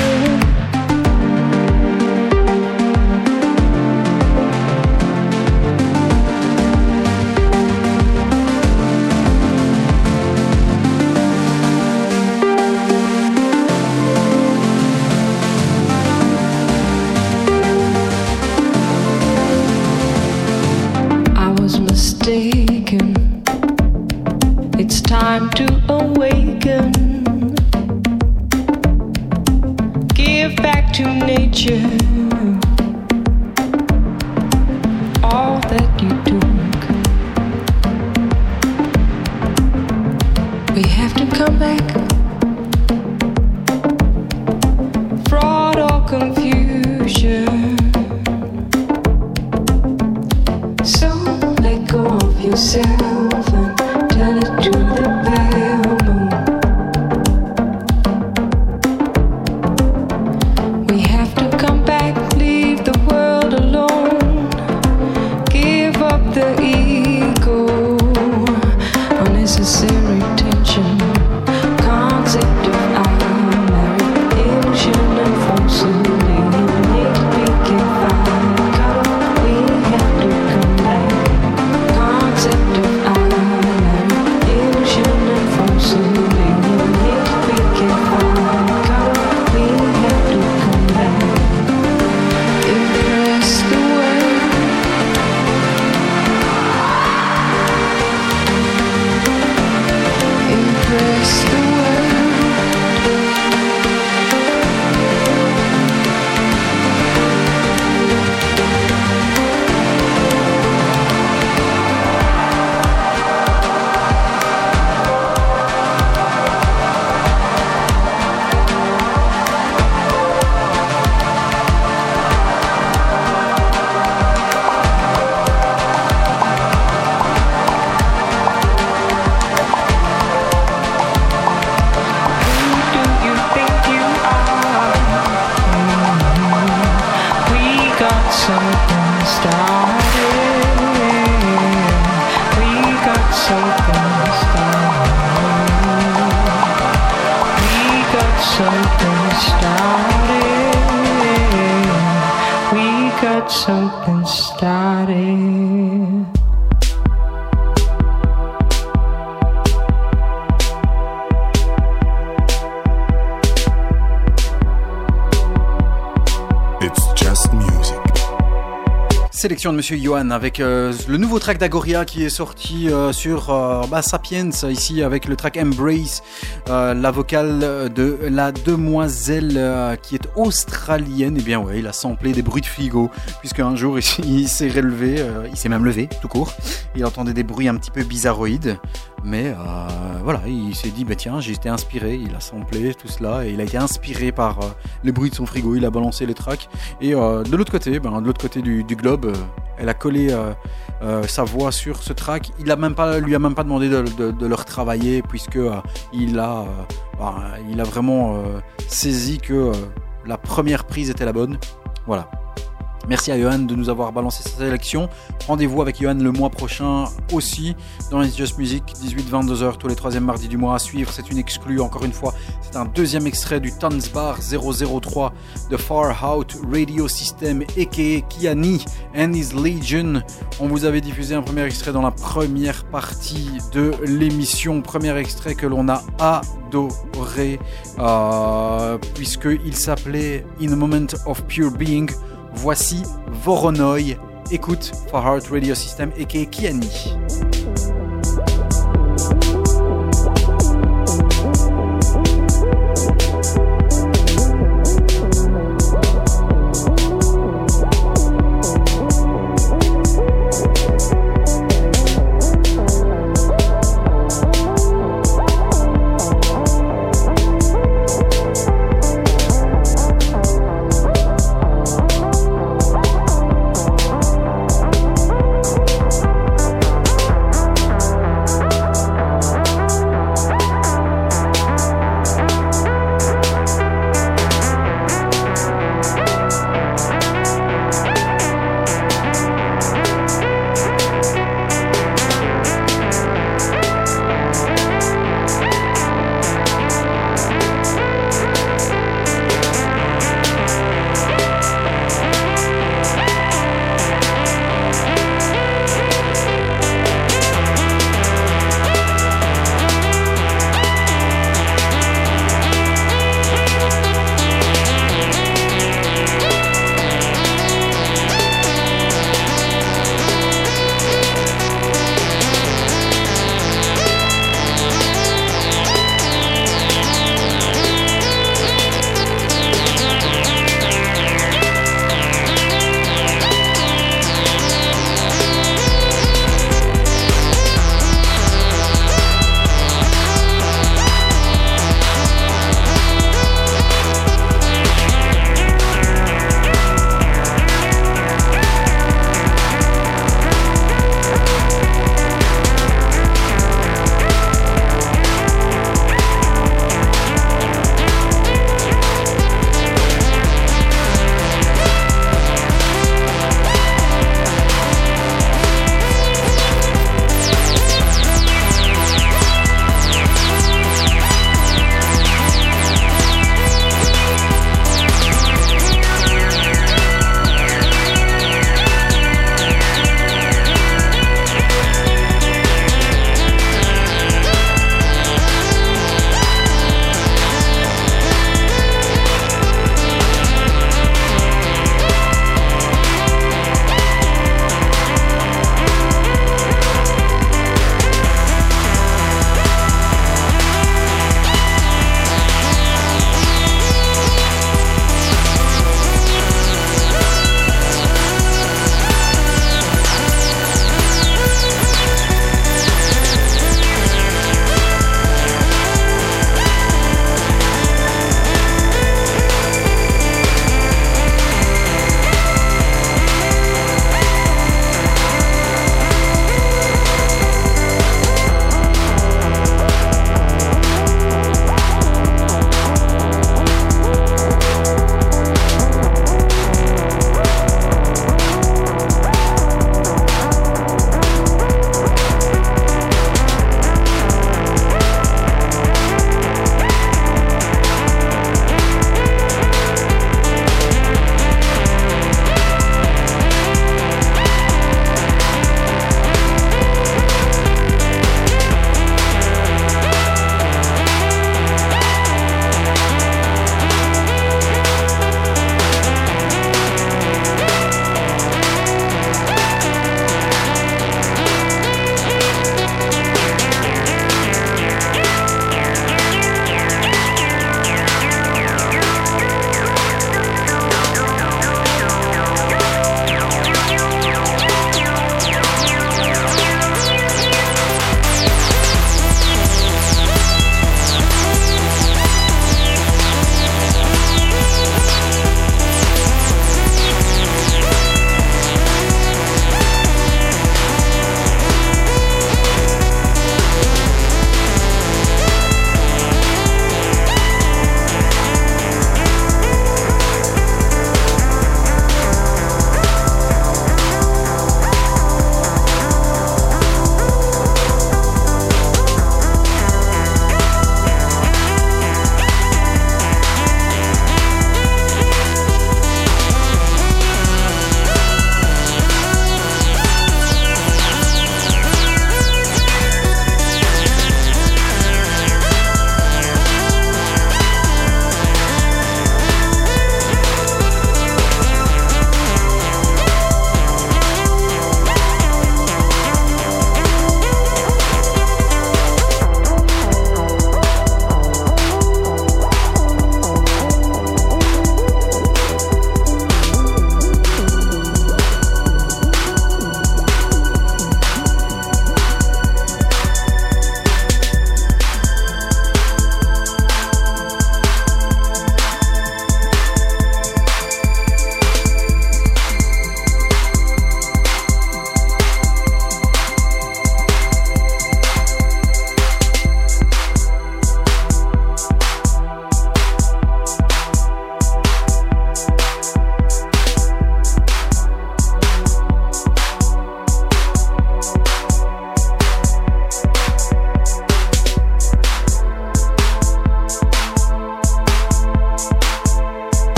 Give back to nature De Monsieur Johan avec euh, le nouveau track d'Agoria qui est sorti euh, sur euh, bah, Sapiens ici avec le track Embrace, euh, la vocale de la demoiselle qui est australienne. Et bien ouais, il a samplé des bruits de frigo puisque un jour il, s'est relevé, euh, il s'est même levé tout court. Il entendait des bruits un petit peu bizarroïdes, mais euh, voilà, il s'est dit bah tiens j'ai été inspiré. Il a samplé tout cela et il a été inspiré par euh, les bruits de son frigo. Il a balancé les tracks et de l'autre côté, ben, de l'autre côté du, globe, elle a collé sa voix sur ce track. Il a même pas, lui a même pas demandé de, le retravailler puisque il a, ben, il a vraiment saisi que la première prise était la bonne. Voilà. Merci à Johan de nous avoir balancé sa sélection. Rendez-vous avec Johan le mois prochain aussi dans It's Just Music, 18-22h tous les troisièmes mardis du mois à suivre. C'est une exclue, encore une fois. C'est un deuxième extrait du Tanzbar 003 de Far Out Radio System, a.k.a. Kiani and His Legion. On vous avait diffusé un premier extrait dans la première partie de l'émission. Premier extrait que l'on a adoré, euh, puisqu'il s'appelait In a Moment of Pure Being. Voici Voronoi. Écoute For Heart Radio System et Kiani.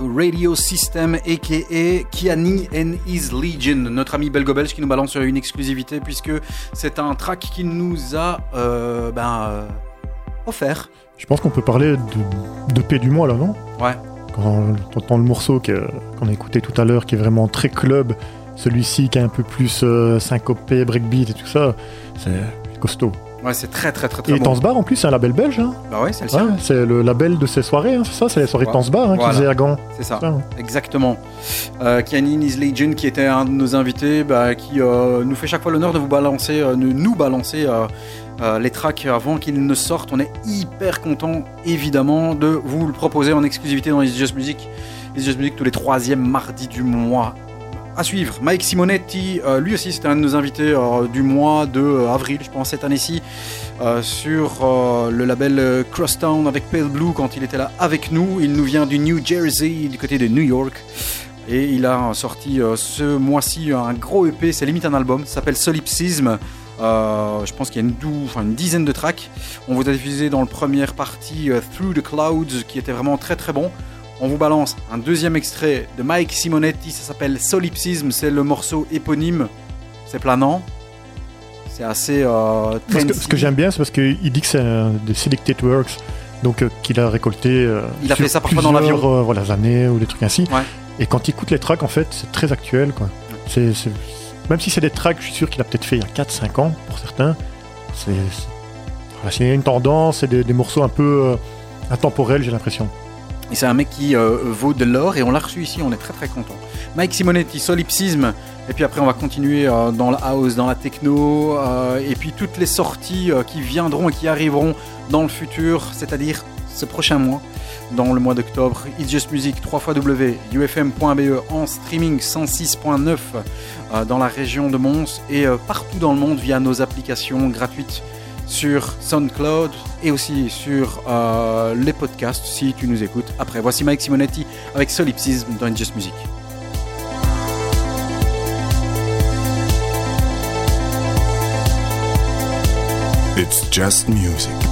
Radio System aka Kiani and His Legion, notre ami belgo-belge qui nous balance une exclusivité puisque c'est un track qu'il nous a euh, ben, euh, offert. Je pense qu'on peut parler de, de paix du mois là, non? Ouais. Quand t'entends le morceau qu'on a écouté tout à l'heure, qui est vraiment très club, celui-ci qui est un peu plus euh, syncopé, breakbeat et tout ça, c'est costaud. Ouais, c'est très très très très Et bon. Tansbar en plus, c'est un label belge. Hein Bah ouais, c'est le Ouais, c'est le label de ces soirées, hein, c'est ça C'est les soirées Ouais. Tansbar hein, Voilà. qui faisaient à Gand. C'est ça. Ça, hein. Exactement. Euh, Kiani and His Legion qui était un de nos invités, bah, qui euh, nous fait chaque fois l'honneur de vous balancer, euh, de nous balancer euh, les tracks avant qu'ils ne sortent. On est hyper content évidemment de vous le proposer en exclusivité dans It's Just Music. It's Just Music tous les troisièmes mardis du mois. À suivre, Mike Simonetti, euh, lui aussi c'était un de nos invités euh, du mois de euh, avril, je pense, cette année-ci, sur le label Crosstown avec Pale Blue quand il était là avec nous. Il nous vient du New Jersey, du côté de New York. Et il a sorti ce mois-ci un gros EP, c'est limite un album, ça s'appelle Solipsisme. Euh, je pense qu'il y a une, dou- une dizaine de tracks. On vous a diffusé dans le première partie Through the Clouds qui était vraiment très très bon. On vous balance un deuxième extrait de Mike Simonetti, ça s'appelle Solipsisme, c'est le morceau éponyme. C'est planant. C'est assez. Euh, que, ce que j'aime bien, c'est parce qu'il dit que c'est des Selected Works, donc euh, qu'il a récolté. euh, Il a fait ça parfois dans plusieurs, l'avion. euh, voilà, années ou des trucs ainsi. Ouais. Et quand il écoute les tracks, en fait, c'est très actuel. Quoi. Même si c'est des tracks, je suis sûr qu'il a peut-être fait il y a 4-5 ans pour certains. C'est, voilà, une tendance, c'est des, des morceaux un peu euh, intemporels, j'ai l'impression. Et c'est un mec qui euh, vaut de l'or et on l'a reçu ici, on est très très content. Mike Simonetti, Solipsisme, et puis après on va continuer euh, dans la house, dans la techno, euh, et puis toutes les sorties qui viendront et qui arriveront dans le futur, c'est-à-dire ce prochain mois, dans le mois d'octobre. It's Just Music, 3 ufm.be en streaming 106.9 euh, dans la région de Mons et partout dans le monde via nos applications gratuites sur SoundCloud et aussi sur euh, les podcasts si tu nous écoutes après. Voici Mike Simonetti avec Solipsisme dans Just Music. It's just music.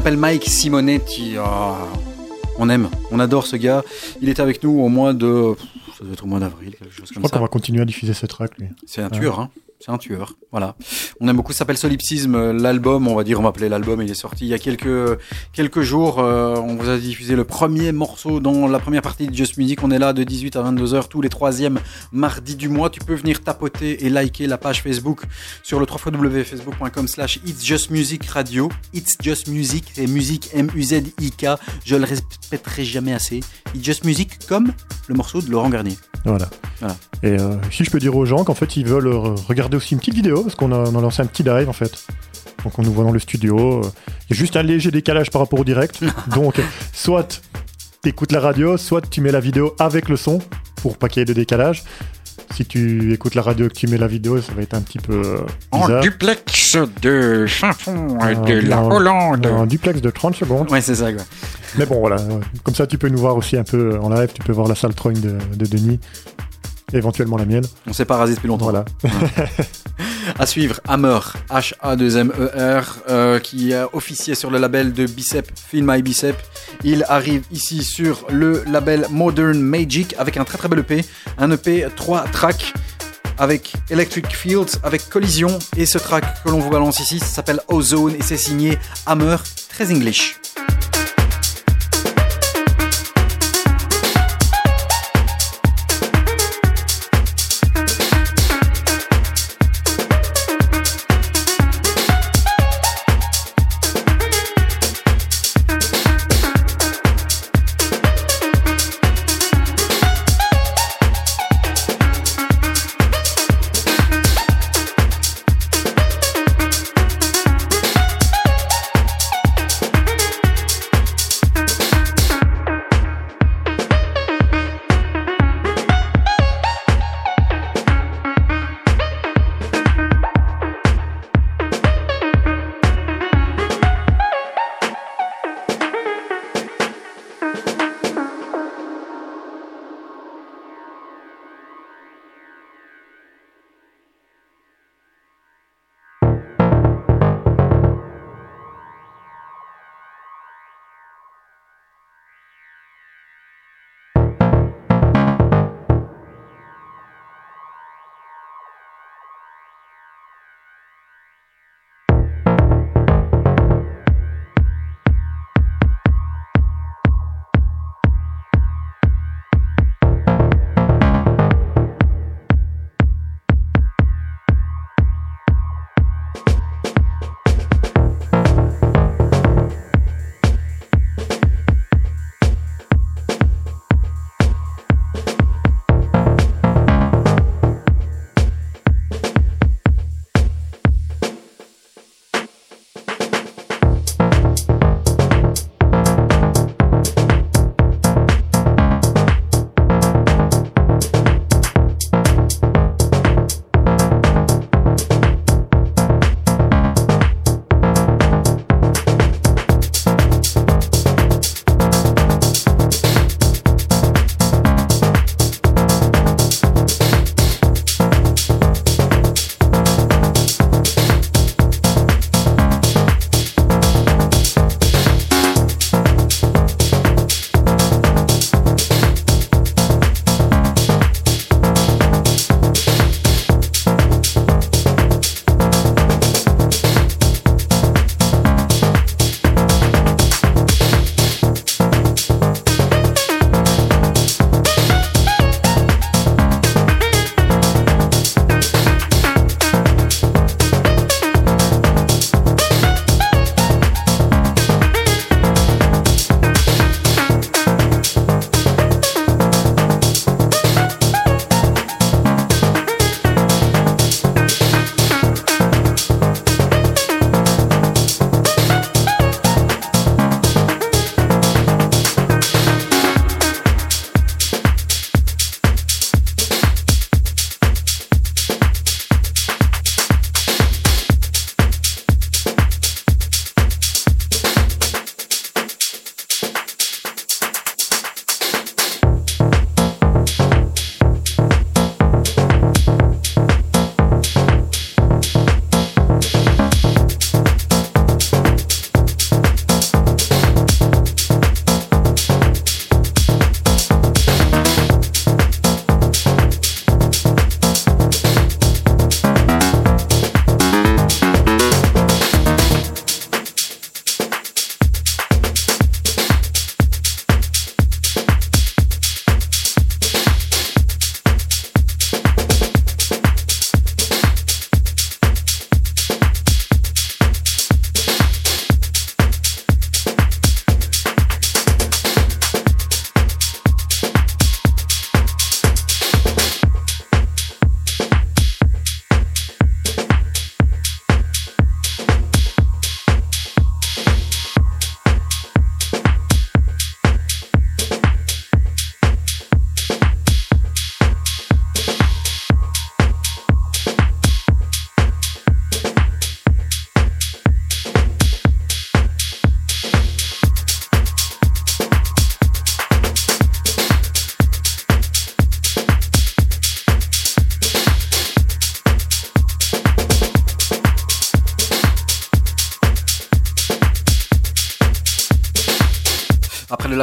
S'appelle Mike Simonetti. Ah, on aime, on adore ce gars. Il était avec nous au mois de. Ça doit être au mois d'avril, quelque chose Je comme crois ça. qu'on va continuer à diffuser cette track, lui. C'est un tueur, hein. C'est un tueur. Voilà. On aime beaucoup. Ça s'appelle Solipsisme. euh, L'album, on va dire, on va appeler l'album. Il est sorti il y a quelques quelques jours. Euh, on vous a diffusé le premier morceau dans la première partie de Just Music. On est là de 18 à 22 heures tous les troisièmes mardis du mois. Tu peux venir tapoter et liker la page Facebook sur le www.facebook.com slash It's Just Music Radio. It's Just Music. C'est musique M-U-Z-I-K. Je le répéterai jamais assez. It's Just Music comme le morceau de Laurent Garnier. Voilà. Voilà. Et euh, si je peux dire aux gens qu'en fait, ils veulent regarder aussi une petite vidéo, parce qu'on a, on a lancé un petit live, en fait. Donc, on nous voit dans le studio. euh, Il y a juste un léger décalage par rapport au direct. Donc, euh, soit t'écoutes la radio, soit tu mets la vidéo avec le son, pour pas qu'il y ait de décalage. Si tu écoutes la radio et que tu mets la vidéo, ça va être un petit peu euh, En bizarre. duplex de Saint-Fond et Un- de la Hollande. Un duplex de 30 secondes. Ouais, c'est ça, quoi. Mais bon, voilà. euh, Comme ça, tu peux nous voir aussi un peu en live. Tu peux voir la salle Troing de, de Denis. Éventuellement la mienne. On s'est pas rasé depuis longtemps. Voilà. À suivre, Hammer, H-A-2-M-E-R, euh, qui a officié sur le label de Bicep, Feel My Bicep. Il arrive ici sur le label Modern Magic avec un très très bel EP. Un EP 3 tracks avec Electric Fields, avec Collision. Et ce track que l'on vous balance ici, ça s'appelle Ozone et c'est signé Hammer, très English.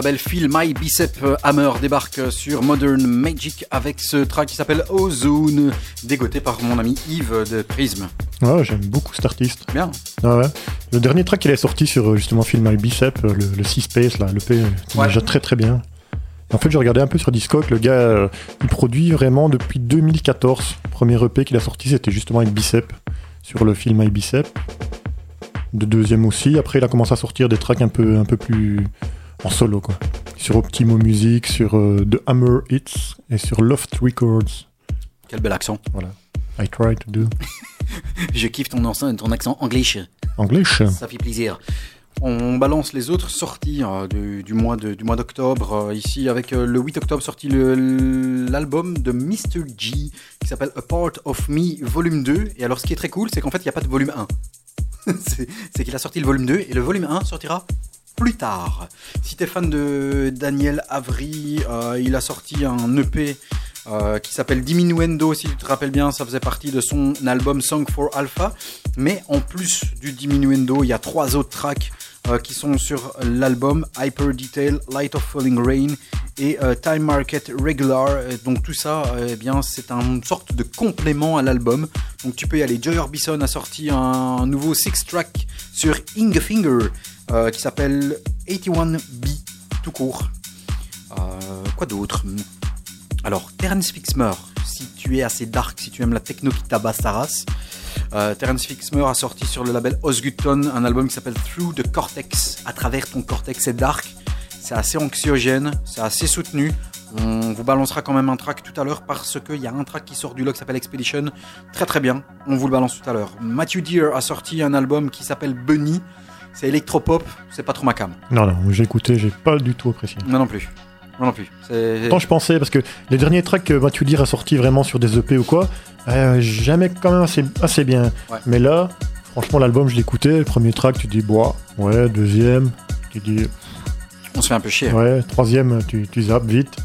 Label Feel My Bicep euh, Hammer débarque sur Modern Magic avec ce track qui s'appelle Ozone, dégoté par mon ami Yves de Prism. Ouais, j'aime beaucoup cet artiste. Bien. Ah ouais. Le dernier track qu'il a sorti sur euh, justement Film My Bicep, euh, le, le C-Space, là, le P, c'est Ouais. déjà très très bien. En fait, j'ai regardé un peu sur Discog, le gars, euh, il produit vraiment depuis 2014. Le premier EP qu'il a sorti, c'était justement avec Bicep, sur le Film My Bicep. De deuxième aussi. Après, il a commencé à sortir des tracks un peu, un peu plus en solo, quoi. Sur Optimo Music, sur euh, The Hammer Hits et sur Loft Records. Quel bel accent. Voilà. I try to do. Je kiffe ton, ton accent anglais. English. Ça fait plaisir. On balance les autres sorties euh, du, du mois de- du mois d'octobre. euh, ici, avec euh, le 8 octobre, sorti l'album de Mr. G qui s'appelle A Part of Me Volume 2. Et alors, ce qui est très cool, c'est qu'en fait, il n'y a pas de volume 1. c'est c'est qu'il a sorti le volume 2 et le volume 1 sortira plus tard. Si t'es fan de Daniel Avery, euh, il a sorti un EP euh, qui s'appelle Diminuendo, si tu te rappelles bien, ça faisait partie de son album Song for Alpha. Mais en plus du Diminuendo, il y a trois autres tracks euh, qui sont sur l'album Hyper Detail, Light of Falling Rain et Time Market Regular. Donc tout ça, eh bien, c'est une sorte de complément à l'album. Donc tu peux y aller. Joy Orbison a sorti un nouveau six track sur Ingefinger euh, qui s'appelle 81B tout court. Euh, quoi d'autre? Alors Terence Fixmer, si tu es assez dark, si tu aimes la techno qui tabasse ta race. Euh, Terence Fixmer a sorti sur le label Osgutton un album qui s'appelle Through the Cortex, à travers ton cortex, c'est dark, c'est assez anxiogène, c'est assez soutenu. On vous balancera quand même un track tout à l'heure parce qu'il y a un track qui sort du lot qui s'appelle Expedition, très très bien, on vous le balance tout à l'heure. Matthew Deere a sorti un album qui s'appelle Bunny, c'est électropop, c'est pas trop ma cam. Non, non, j'ai écouté, j'ai pas du tout apprécié. Moi non plus. Moi non plus. Quand je pensais, parce que les derniers tracks que Mathieu Dire a sortis vraiment sur des EP ou quoi, euh, jamais quand même assez, assez bien. Ouais. Mais là, franchement, l'album, je l'écoutais, le premier track, tu dis, bois, ouais, deuxième, tu dis, On se fait un peu chier. ouais, troisième, tu, tu zappes vite,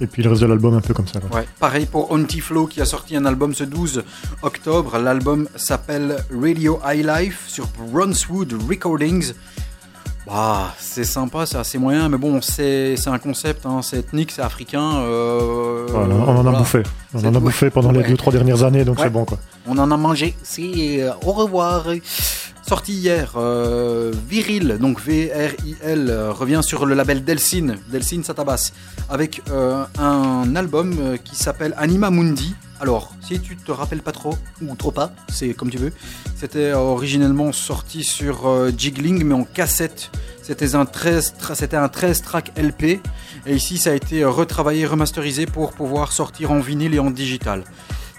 et puis le reste de l'album un peu comme ça. quoi. Ouais. Pareil pour Flow qui a sorti un album ce 12 octobre. L'album s'appelle Radio High Life sur Brunswood Recordings. Bah, c'est sympa, c'est assez moyen, mais bon, c'est un concept, hein, c'est ethnique, c'est africain. euh, Voilà, on en a voilà. bouffé. On en a bouffé pendant Ouais. les deux, trois dernières années, donc Ouais. c'est bon, quoi. On en a mangé. C'est euh, au revoir. Sorti hier, euh, Viril, donc V-R-I-L, euh, revient sur le label Delsin. Delsin, ça tabasse. Avec euh, un album qui s'appelle Anima Mundi. Alors, si tu te rappelles pas trop, ou trop pas, c'est comme tu veux. C'était originellement sorti sur Jiggling, mais en cassette. C'était un 13, tra- c'était un 13 track LP. Et ici, ça a été retravaillé, remasterisé pour pouvoir sortir en vinyle et en digital.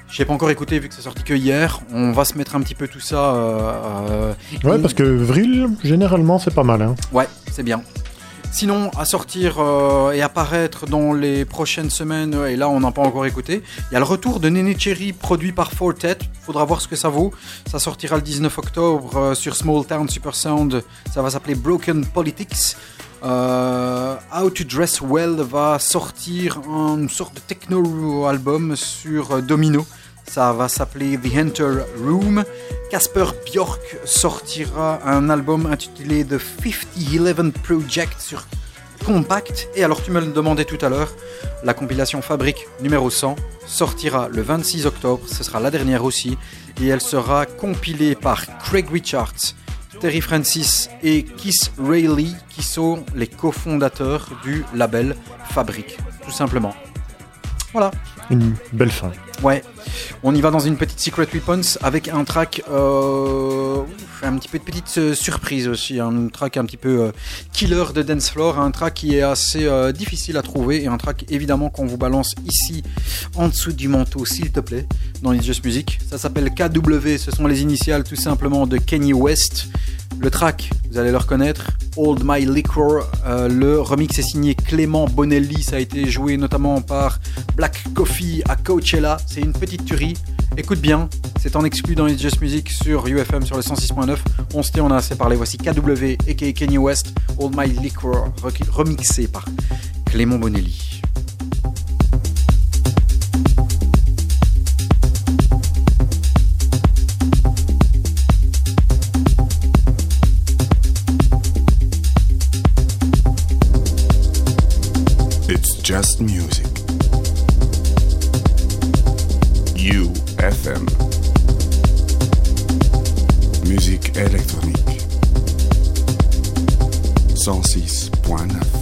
Je n'ai pas encore écouté vu que c'est sorti que hier. On va se mettre un petit peu tout ça. euh, euh, Ouais, parce que Vril, généralement, c'est pas mal. Hein. Ouais, c'est bien. Sinon, à sortir euh, et apparaître dans les prochaines semaines, et là on n'a pas encore écouté, il y a le retour de Nene Cherry produit par Fortet. Faudra voir ce que ça vaut. Ça sortira le 19 octobre euh, sur Small Town Super Sound. Ça va s'appeler Broken Politics. Euh, How to Dress Well va sortir une sorte de techno album sur Domino. Ça va s'appeler The Hunter Room. Casper Bjork sortira un album intitulé The 5011 Project sur Compact. Et alors tu me le demandais tout à l'heure, la compilation Fabrique numéro 100 sortira le 26 octobre. Ce sera la dernière aussi. Et elle sera compilée par Craig Richards, Terry Francis et Keith Rayleigh qui sont les cofondateurs du label Fabrique. Tout simplement. Voilà. Une belle fin. Ouais, on y va dans une petite Secret Weapons avec un track, euh, un petit peu de petite euh, surprise aussi, un track un petit peu euh, killer de dance floor, un track qui est assez difficile à trouver et un track évidemment qu'on vous balance ici en dessous du manteau s'il te plaît dans les Just Music. Ça s'appelle KW, ce sont les initiales tout simplement de Kenny West. Le track, vous allez le reconnaître, Old My Liquor. Le remix est signé Clément Bonelli. Ça a été joué notamment par Black Coffee à Coachella. C'est une tuerie. Écoute bien, c'est en exclu dans les Just Music sur UFM sur le 106.9. On se tait, on a assez parlé. Voici KW et Kenny West, Old My Liquor, re- remixé par Clément Bonelli. just music. UFM. Musique électronique. 106.9.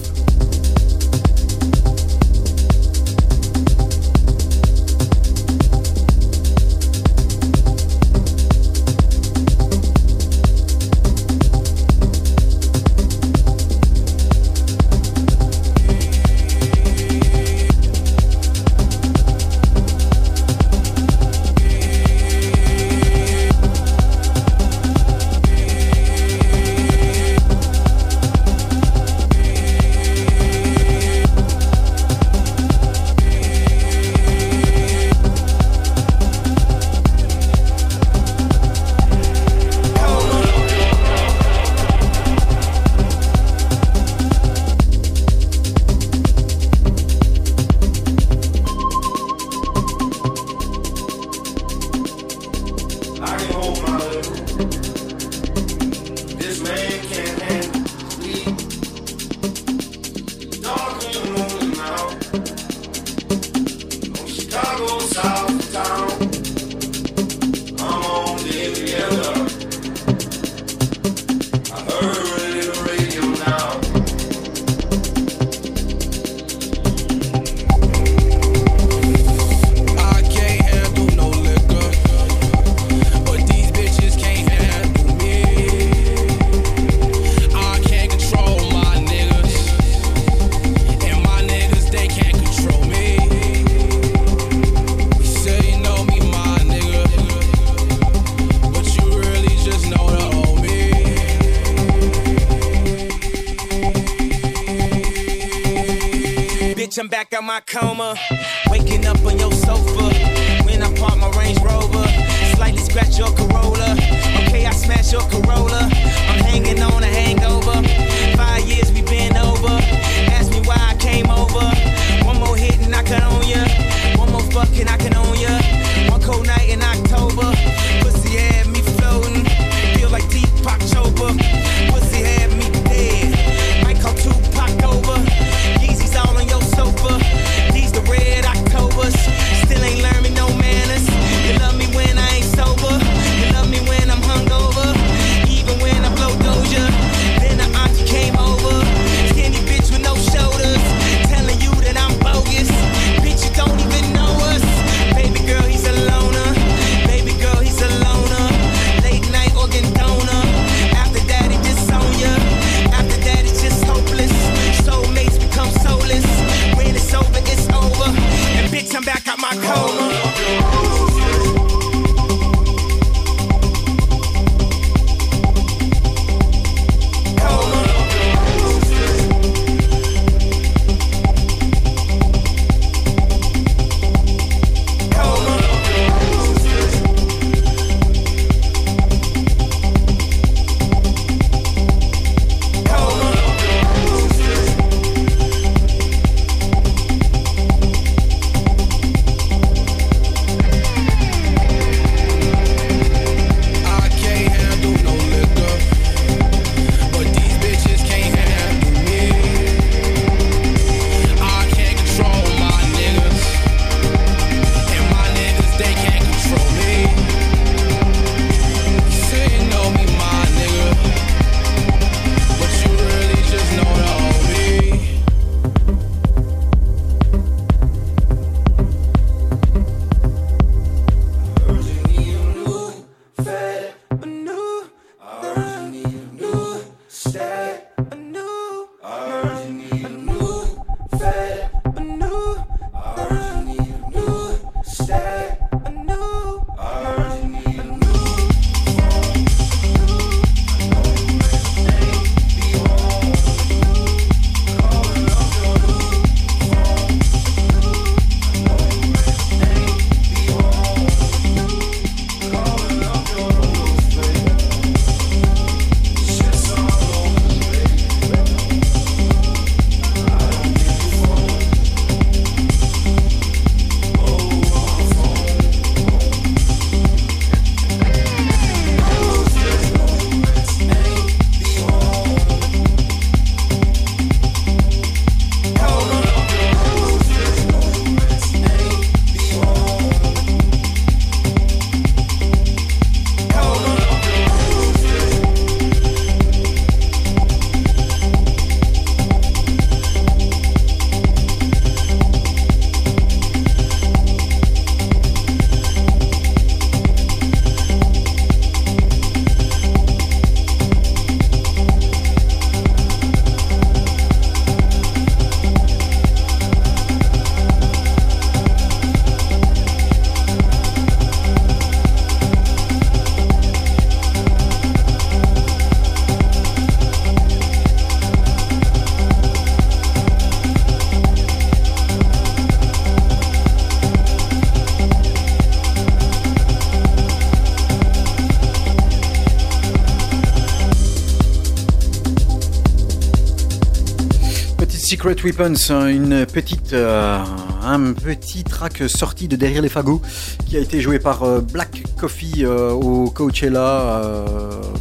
Secret Weapons, une petite, euh, un petit track sorti de derrière les fagots qui a été joué par euh, Black Coffee euh, au Coachella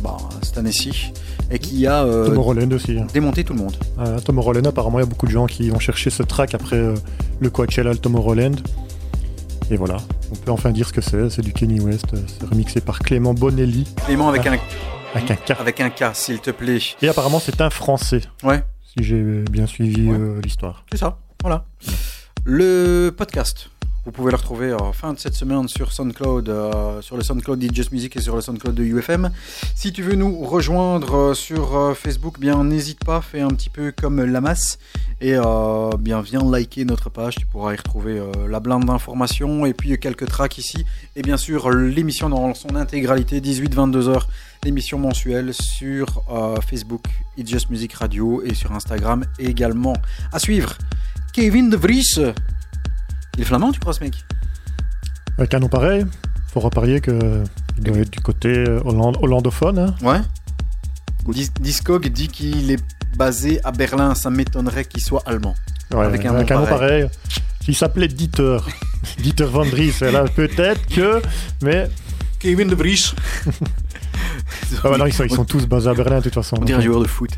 bah, cette année-ci et qui a Tomorrowland aussi. hein. démonté tout le monde. Euh, Tomorrowland, apparemment, il y a beaucoup de gens qui ont cherché ce track après le Coachella, le Tomorrowland. Et voilà, on peut enfin dire ce que c'est. C'est du Kenny West. C'est remixé par Clément Bonelli. Clément avec Ah, un Avec un K. avec un K, s'il te plaît. Et apparemment, c'est un Français. Ouais. Si j'ai bien suivi Ouais. euh, l'histoire. C'est ça, voilà. Le podcast, vous pouvez le retrouver en fin de cette semaine sur SoundCloud, euh, sur le SoundCloud de Just Music et sur le SoundCloud de UFM. Si tu veux nous rejoindre euh, sur Facebook, bien n'hésite pas, fais un petit peu comme la masse et euh, bien viens liker notre page. Tu pourras y retrouver euh, la blinde d'informations et puis quelques tracks ici et bien sûr l'émission dans son intégralité 18-22 heures. L'émission mensuelle sur euh, Facebook, It's Just Music Radio et sur Instagram également. À suivre, Kevin De Vries. Il est flamand, tu crois, ce mec? Avec un nom pareil, faut reparier que il doit être du côté euh, hollandophone. hein. Ouais. Dis- Discog dit qu'il est basé à Berlin. Ça m'étonnerait qu'il soit allemand. Ouais, Avec un avec nom un nom pareil. pareil. S'il s'appelait Dieter. Dieter Van Dries, là, peut-être que. Mais. Kevin De Vries. Ah bah non, ils, sont, ils sont tous basés à Berlin de toute façon. On dirait un joueur de foot.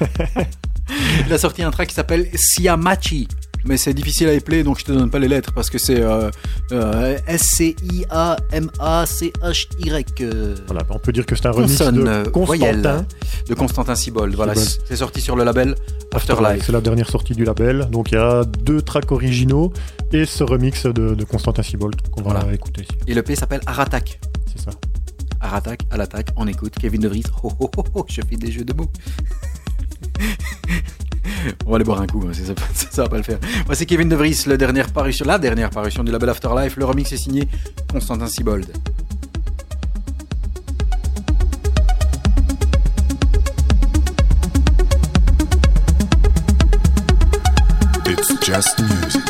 Il a sorti un track qui s'appelle Siamachi. Mais c'est difficile à épeler, donc je te donne pas les lettres parce que c'est euh, euh, S-C-I-A-M-A-C-H-Y. euh, Voilà, on peut dire que c'est un remix de voyelle, Constantin. de Constantin Sibold. Voilà, c'est sorti sur le label Afterlife. C'est la dernière sortie du label. Donc il y a deux tracks originaux et ce remix de, de Constantin Sibold qu'on va écouter. Et le P s'appelle Aratak. C'est ça. Aratak, à l'attaque, on écoute. Kevin De Vries. Oh, je fais des jeux de mots. on va aller boire un coup, hein, ça, ça, ça va pas le faire. Moi, c'est Kevin De Vries, la dernière parution, la dernière parution du label Afterlife. Le remix est signé Constantin Sibold. It's just music.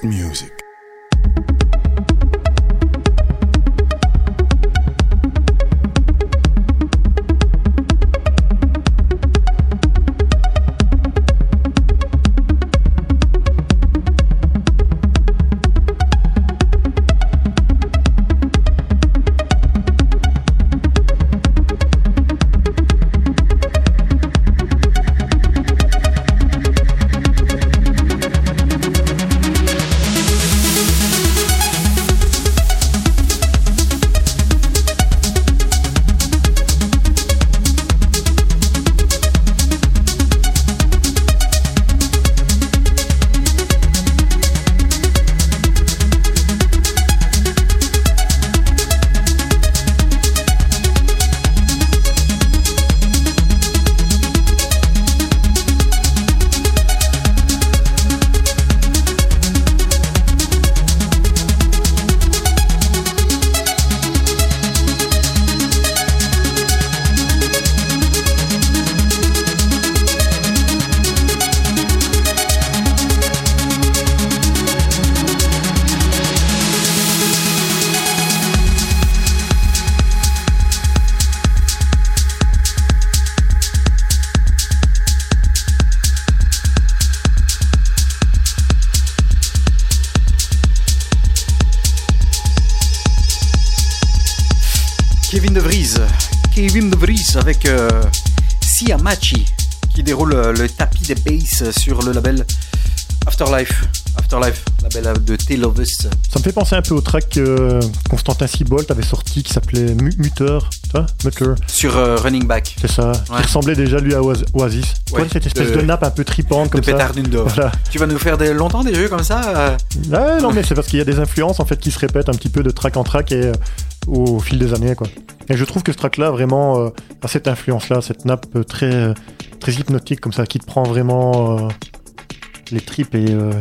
It's just music. Sur le label Afterlife. Afterlife, label de Telovis. Ça me fait penser un peu au track que Constantin Sibolt avait sorti qui s'appelait Mu- Muteur. Tu vois Mutter. Sur euh, Running Back. C'est ça. Ouais. Qui ressemblait déjà lui à Oas- Oasis. Ouais, cette espèce de- de, nappe un peu tripante comme de ça. pétard d'une. Voilà. Tu vas nous faire des, longtemps des jeux comme ça euh, Ouais, non, mais c'est parce qu'il y a des influences en fait qui se répètent un petit peu de track en track et euh, au fil des années, quoi. Et je trouve que ce track-là vraiment euh, a cette influence-là, cette nappe euh, très euh, très hypnotique comme ça, qui te prend vraiment les tripes et euh,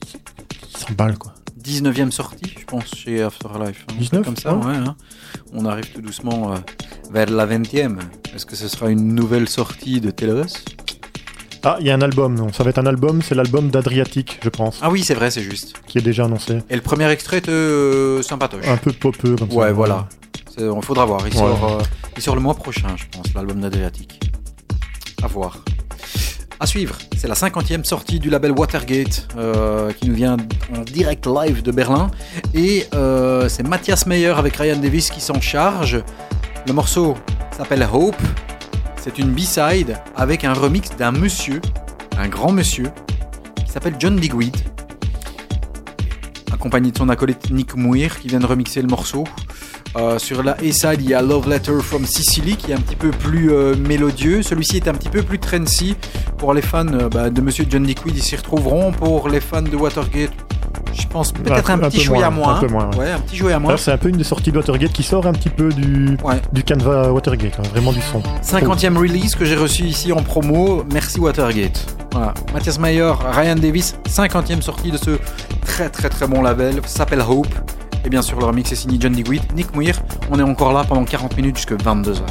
qui s'emballe, quoi. 19e sortie, je pense, chez Afterlife. hein. 19, Comme ça, ouais. ouais. hein. On arrive tout doucement euh, vers la 20e. Est-ce que ce sera une nouvelle sortie de Telovis Ah, il y a un album, non Ça va être un album, c'est l'album d'Adriatique, je pense, Ah oui, c'est vrai, c'est juste. qui est déjà annoncé. Et le premier extrait était euh, sympatoche. Un peu popeux comme ça. Ouais, voilà. Il faudra voir. Il, Ouais. sort, euh, il sort le mois prochain, je pense, l'album d'Adriatique. À voir. À suivre, c'est la cinquantième sortie du label Watergate euh, qui nous vient en direct live de Berlin. Et euh, c'est Mathias Meyer avec Ryan Davis qui s'en charge. Le morceau s'appelle Hope. C'est une B-side avec un remix d'un monsieur, un grand monsieur, qui s'appelle John Digweed accompagné de son acolyte Nick Muir qui vient de remixer le morceau. Euh, sur la A-side, il y a Love Letter from Sicily qui est un petit peu plus euh, mélodieux. Celui-ci est un petit peu plus trendy. Pour les fans euh, bah, de Monsieur John Dickweed, ils s'y retrouveront. Pour les fans de Watergate, je pense peut-être un, un petit peu jouet à moins, moins. un peu moins, ouais. ouais, un petit jouet à moins. C'est un peu une des sorties de Watergate qui sort un petit peu du, Ouais. du canevas Watergate, hein, vraiment du son. 50e release que j'ai reçu ici en promo. Merci Watergate. Voilà. Mathias Mayer, Ryan Davis, 50e sortie de ce très très très bon label. S'appelle Hope. Et bien sûr, le remix est signé John Digweed. Nick Muir, on est encore là pendant 40 minutes jusqu'à 22h.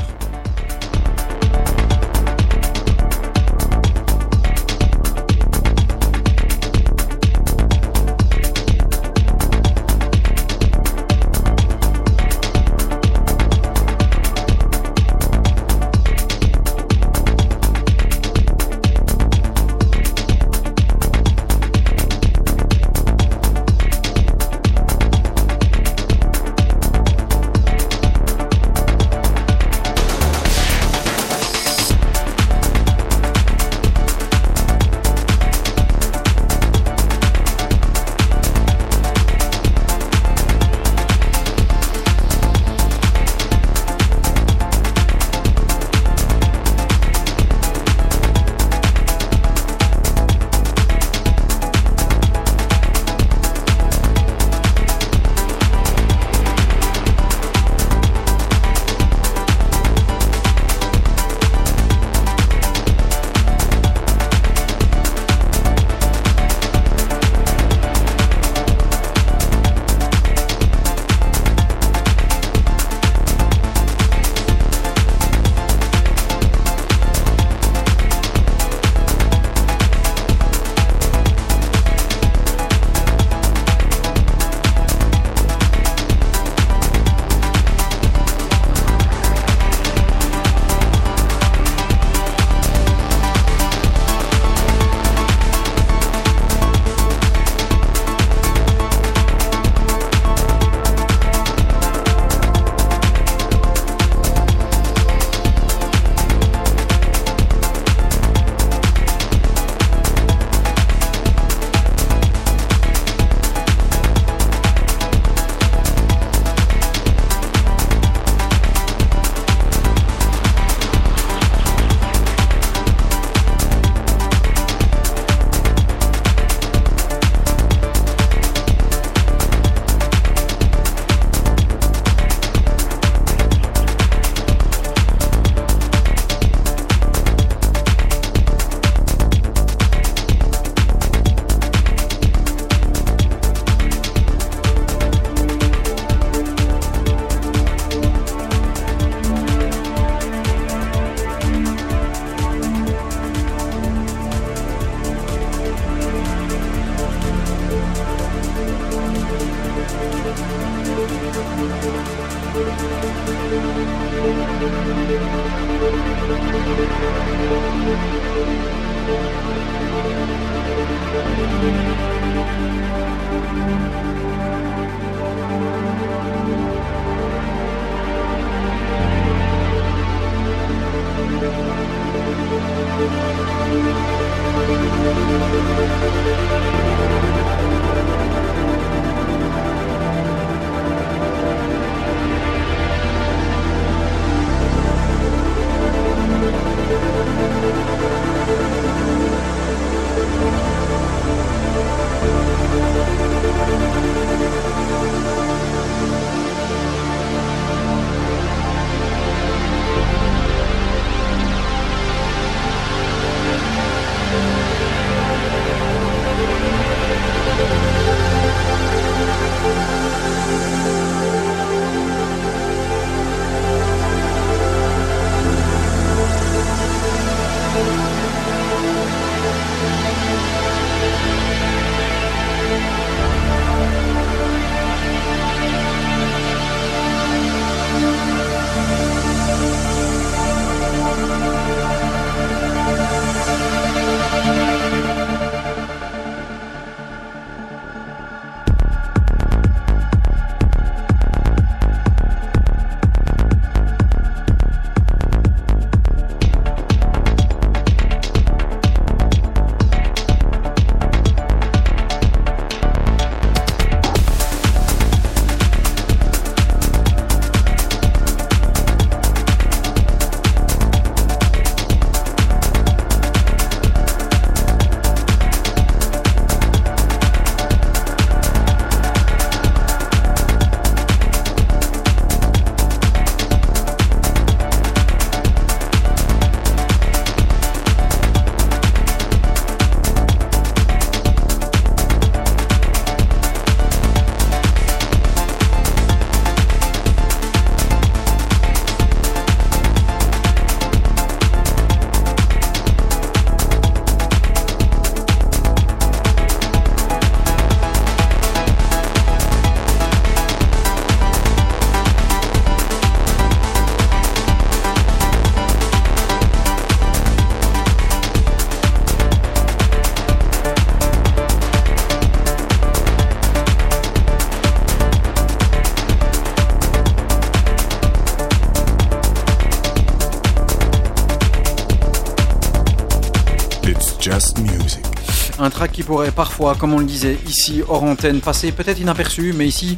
Qui pourrait parfois, comme on le disait ici, hors antenne, passer peut-être inaperçu, mais ici,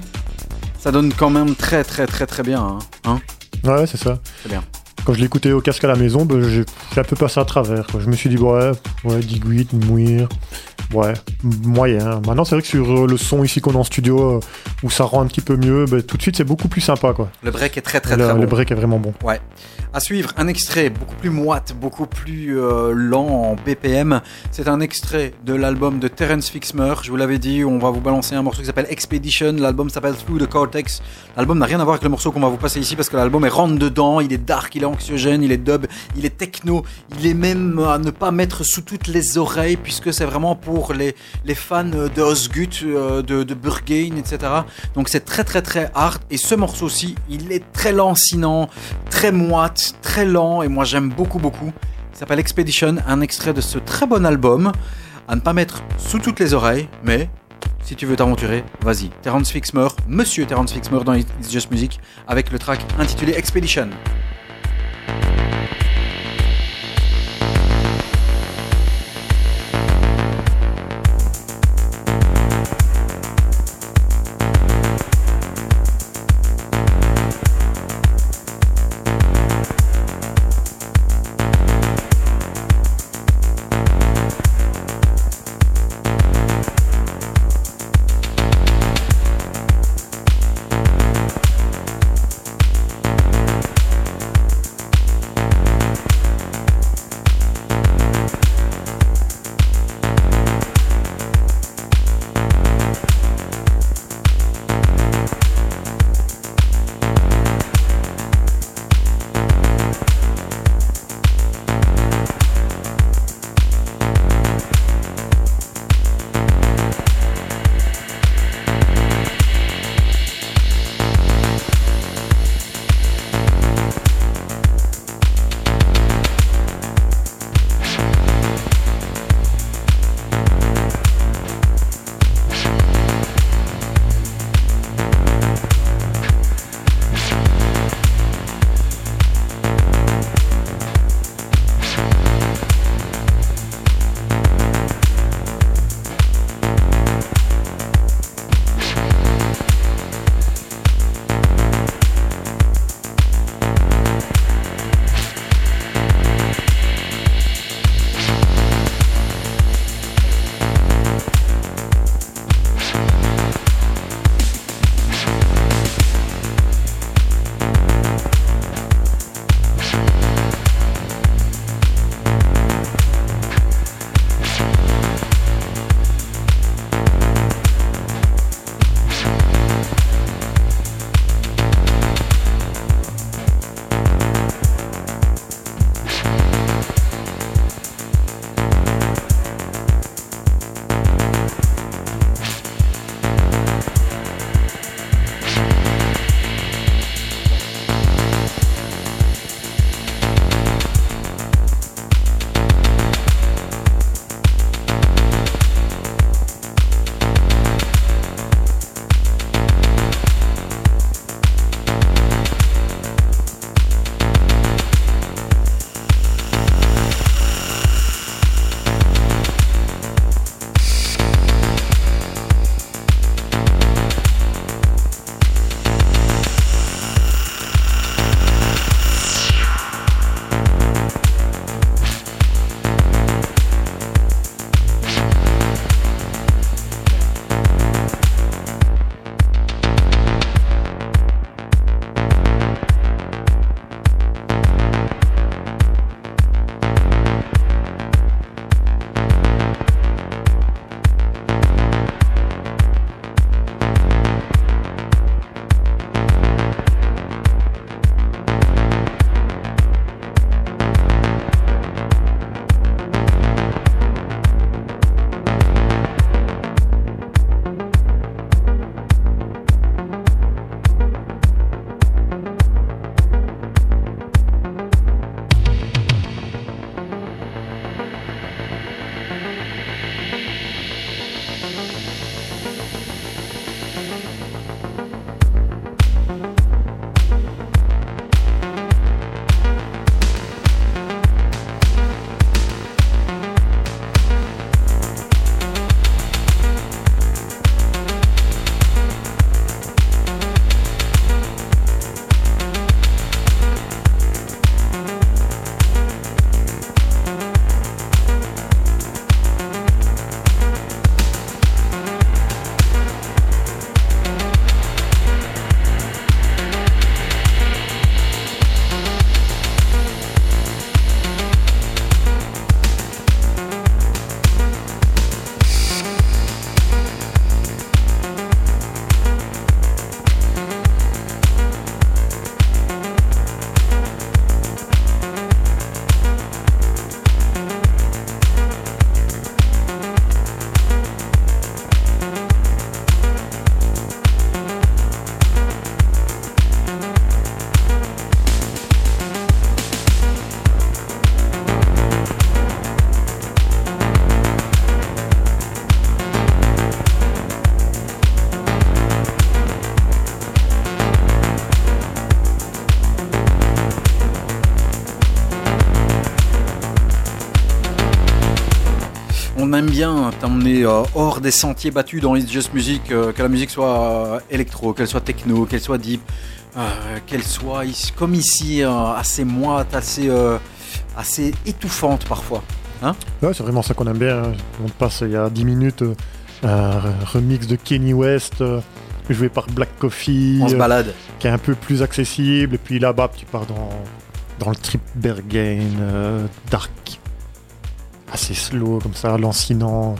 ça donne quand même très très très très bien. hein. Hein Ouais, c'est ça. C'est bien. Quand je l'écoutais au casque à la maison, ben, j'ai un peu passé à travers. quoi. Je me suis dit, ouais, ouais, Digweed, Mouir, ouais, moyen. Maintenant, c'est vrai que sur euh, le son ici qu'on a en studio, euh, où ça rend un petit peu mieux, ben, tout de suite, c'est beaucoup plus sympa. Quoi. Le break est très très le, très bon. le break est vraiment bon. Ouais. Suivre, un extrait beaucoup plus moite, beaucoup plus euh, lent en BPM. C'est un extrait de l'album de Terence Fixmer. Je vous l'avais dit, on va vous balancer un morceau qui s'appelle Expedition. L'album s'appelle Through the Cortex. L'album n'a rien à voir avec le morceau qu'on va vous passer ici parce que l'album est rentre dedans. Il est dark, il est anxiogène, il est dub, il est techno. Il est même à ne pas mettre sous toutes les oreilles puisque c'est vraiment pour les, les fans de Osgut, euh, de, de Burgain, etc. Donc c'est très très très hard. Et ce morceau-ci, il est très lancinant, très moite, très lent. Et moi j'aime beaucoup beaucoup. Il s'appelle Expedition, un extrait de ce très bon album. À ne pas mettre sous toutes les oreilles, mais si tu veux t'aventurer, vas-y. Terence Fixmer, monsieur Terence Fixmer dans It's Just Music, avec le track intitulé Expedition. On aime bien t'emmener euh, hors des sentiers battus dans It's Just Music, euh, que la musique soit euh, électro, qu'elle soit techno, qu'elle soit deep, euh, qu'elle soit ici- comme ici assez moite, assez, assez étouffante parfois. Hein? Ouais, c'est vraiment ça qu'on aime bien. hein. On passe il y a 10 minutes un re- remix de Kenny West joué par Black Coffee. On se euh, balade. qui est un peu plus accessible. Et puis là-bas, tu pars dans, dans le trip euh, dark, assez slow comme ça, lancinant.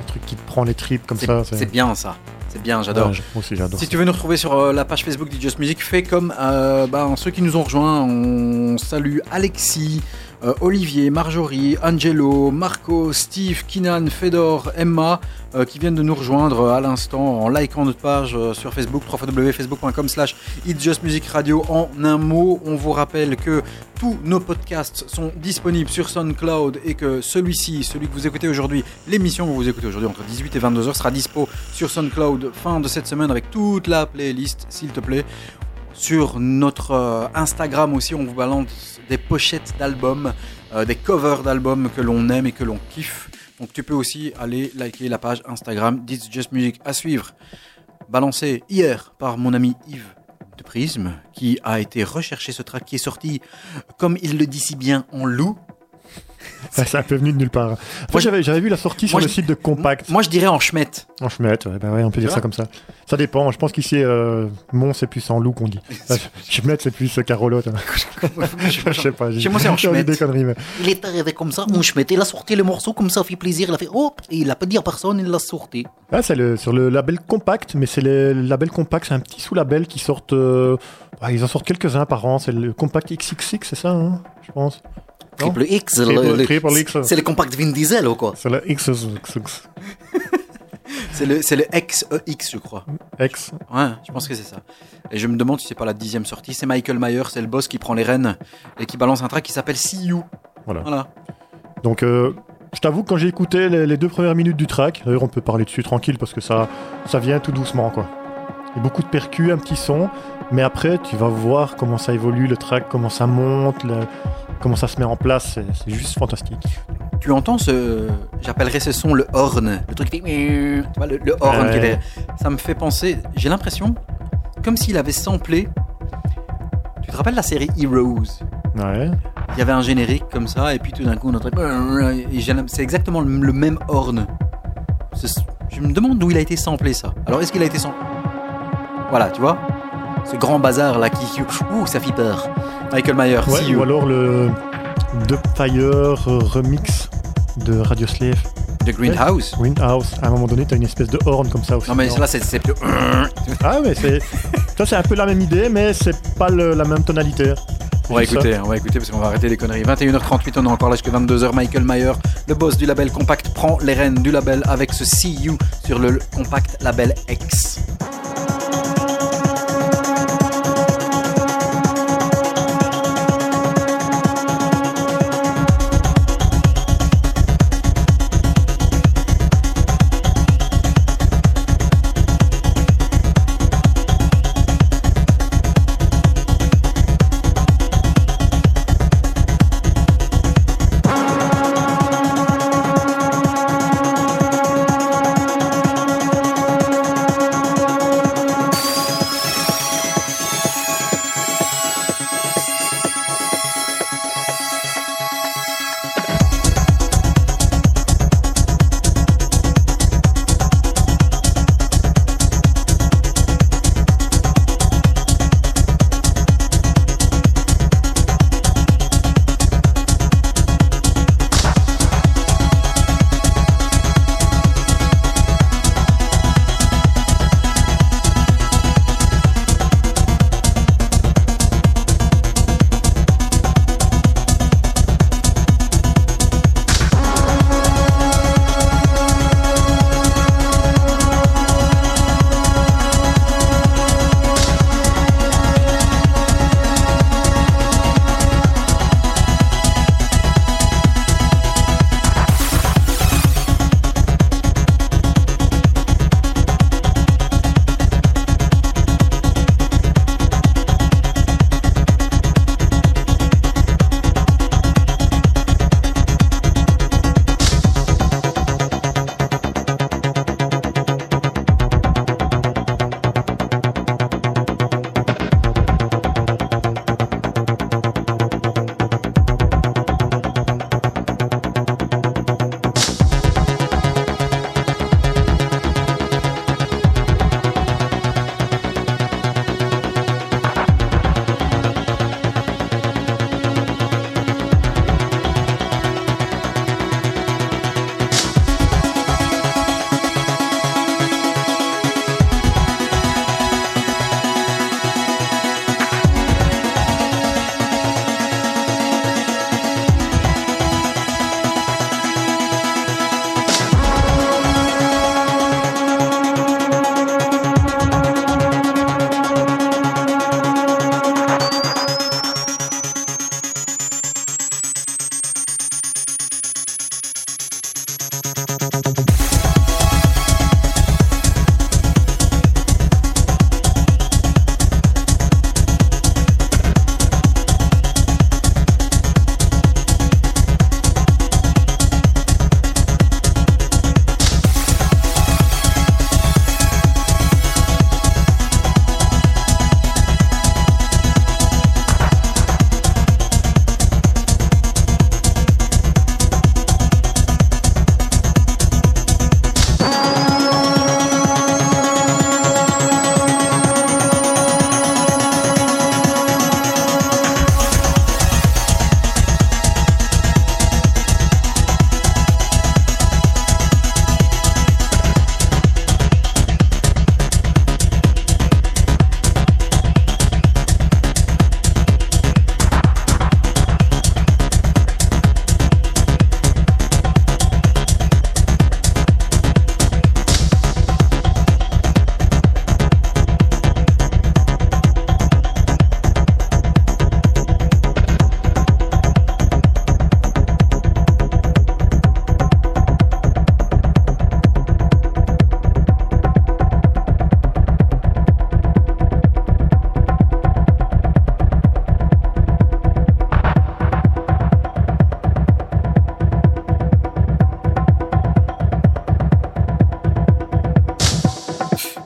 Un truc qui te prend les tripes comme ça. c'est bien ça. C'est bien, j'adore. Ouais, moi aussi, j'adore. Si ça. tu veux nous retrouver sur euh, la page Facebook d'It Just Music, fais comme euh, ben, ceux qui nous ont rejoints. On salue Alexis, euh, Olivier, Marjorie, Angelo, Marco, Steve, Kinan, Fedor, Emma, euh, qui viennent de nous rejoindre à l'instant en likant notre page euh, sur Facebook, www.facebook.com slash. En un mot, on vous rappelle que tous nos podcasts sont disponibles sur SoundCloud et que celui-ci, celui que vous écoutez aujourd'hui, l'émission que vous écoutez aujourd'hui entre 18 et 22 heures sera dispo sur SoundCloud fin de cette semaine avec toute la playlist, s'il te plaît. Sur notre euh, Instagram aussi, on vous balance des pochettes d'albums, euh, des covers d'albums que l'on aime et que l'on kiffe. Donc tu peux aussi aller liker la page Instagram This Just Music à suivre. Balancé hier par mon ami Yves de Prisme, qui a été rechercher ce track qui est sorti, comme il le dit si bien, en loup. Ça, c'est un peu venu de nulle part. Moi, j'avais, j'avais vu la sortie sur Moi, le je- site de Compact. Moi je dirais en chemette. En chemette, ouais, bah ouais, on peut dire ça comme ça. Ça dépend. Je pense qu'ici, euh, Mont, c'est plus en loup qu'on dit. Euh, chemette, c'est plus euh, carolote. hein. Je sais pas. Chez moi, c'est en chemette. des conneries, mais- Il est arrivé comme ça, on chemette, il a sorti le morceau comme ça, fait plaisir, il a fait hop, et il a pas dit à personne, il l'a sorti. Ah, c'est le, sur le label Compact, mais c'est le, label Compact, c'est un petit sous-label qui sortent. euh, ils en sortent quelques-uns par an. C'est le Compact XXX, c'est ça, hein, je pense. Triple X, X. c'est le compact Vin Diesel ou quoi? C'est le XXX. C'est le, c'est le XEX, je crois. X. Ouais, je pense que c'est ça. Et je me demande si c'est pas la dixième sortie. C'est Michael Mayer, c'est le boss qui prend les rênes et qui balance un track qui s'appelle See You. Voilà. Voilà. Donc, euh, je t'avoue que quand j'ai écouté les, les deux premières minutes du track, d'ailleurs, on peut parler dessus tranquille parce que ça, ça vient tout doucement, quoi. Il y a beaucoup de percus, un petit son, mais après, tu vas voir comment ça évolue, le track, comment ça monte, le- comment ça se met en place. C'est juste fantastique. Tu entends ce. J'appellerais ce son le horn. Le truc qui fait. Tu vois, le, le horn qui est derrière. Ça me fait penser. J'ai l'impression. Comme s'il avait samplé. Tu te rappelles la série Heroes? Ouais. Il y avait un générique comme ça, et puis tout d'un coup, on entendait. C'est exactement le, même horn. Je me demande d'où il a été samplé ça. Alors, est-ce qu'il a été samplé Voilà, tu vois? Ce grand bazar là qui. Ouh, ça fait peur. Michael Mayer, Ouais, See You. ou alors le The Fire remix de Radio Slave. The Greenhouse Greenhouse. À un moment donné, t'as une espèce de horn comme ça aussi. Non, mais là, c'est plus. Ah, mais c'est. Ça, c'est un peu la même idée, mais c'est pas le- la même tonalité. On va écouter, on va écouter parce qu'on va arrêter les conneries. 21h38, on est encore là jusqu'à 22h. Michael Mayer, le boss du label Compact, prend les rênes du label avec ce See You sur le Compact label X.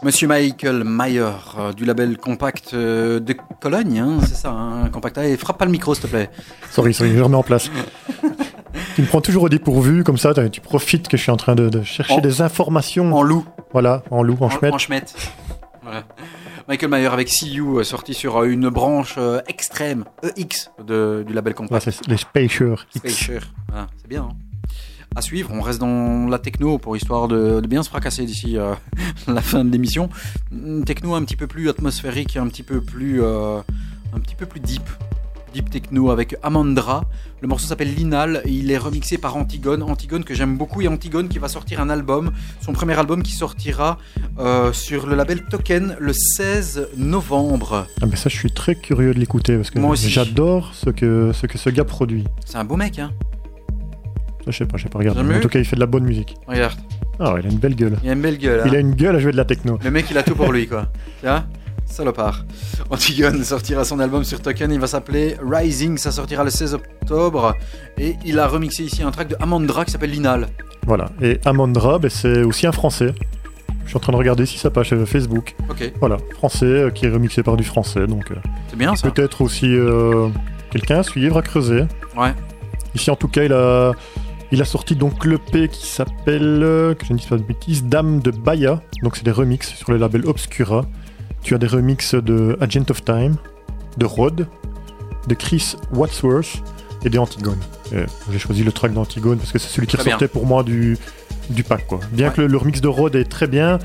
Monsieur Michael Mayer euh, du label Compact euh, de Cologne, hein, c'est ça, un Compact. Et frappe pas le micro, s'il te plaît. Sorry, sorry, je remets en place. tu me prends toujours au dépourvu, comme ça, tu profites que je suis en train de, de chercher En- des informations. En loup. Voilà, en loup, en chemette. En chemette. Voilà. Michael Mayer avec See You, euh, sorti sur une branche extrême, EX, de, du label Ouais, Compact. c'est les Spacers X. Spacer. Voilà, c'est bien. hein. À suivre, on reste dans la techno pour histoire de, de bien se fracasser d'ici euh, la fin de l'émission. Une techno un petit peu plus atmosphérique, un petit peu plus, euh, un petit peu plus deep. Deep techno avec Amandra. Le morceau s'appelle Linal et il est remixé par Antigone. Antigone que j'aime beaucoup et Antigone qui va sortir un album, son premier album qui sortira euh, sur le label Token le 16 novembre. Ah, mais ça, je suis très curieux de l'écouter parce que j'adore ce que, ce que ce gars produit. C'est un beau mec, hein je sais pas, je sais pas. Jamais En tout cas, il fait de la bonne musique. Regarde, Ah ouais, il a une belle gueule. il a une belle gueule. Il hein. a une gueule à jouer de la techno. Le mec, il a tout pour lui, quoi. Tiens, salopard. Antigone sortira son album sur Token, il va s'appeler Rising, ça sortira le 16 octobre. Et il a remixé ici un track de Amandra qui s'appelle Linal. Voilà. Et Amandra, ben, c'est aussi un français. Je suis en train de regarder si sa page Facebook. Ok, Voilà, français euh, qui est remixé par du français. Donc euh, c'est bien ça. peut-être aussi euh, quelqu'un à suivre, à creuser. Ouais. Ici, en tout cas, il a, il a sorti donc l'EP qui s'appelle, euh, que je ne dise pas de bêtises, Dame de Baya. Donc, c'est des remixes sur le label Obscura. Tu as des remixes de Agent of Time, de Rod, de Chris Wadsworth et des Antigone. Et J'ai choisi le track d'Antigone parce que c'est celui qui Très bien. ressortait pour moi du, du pack. Quoi. Bien Ouais. que le, le remix de Rod est très bien,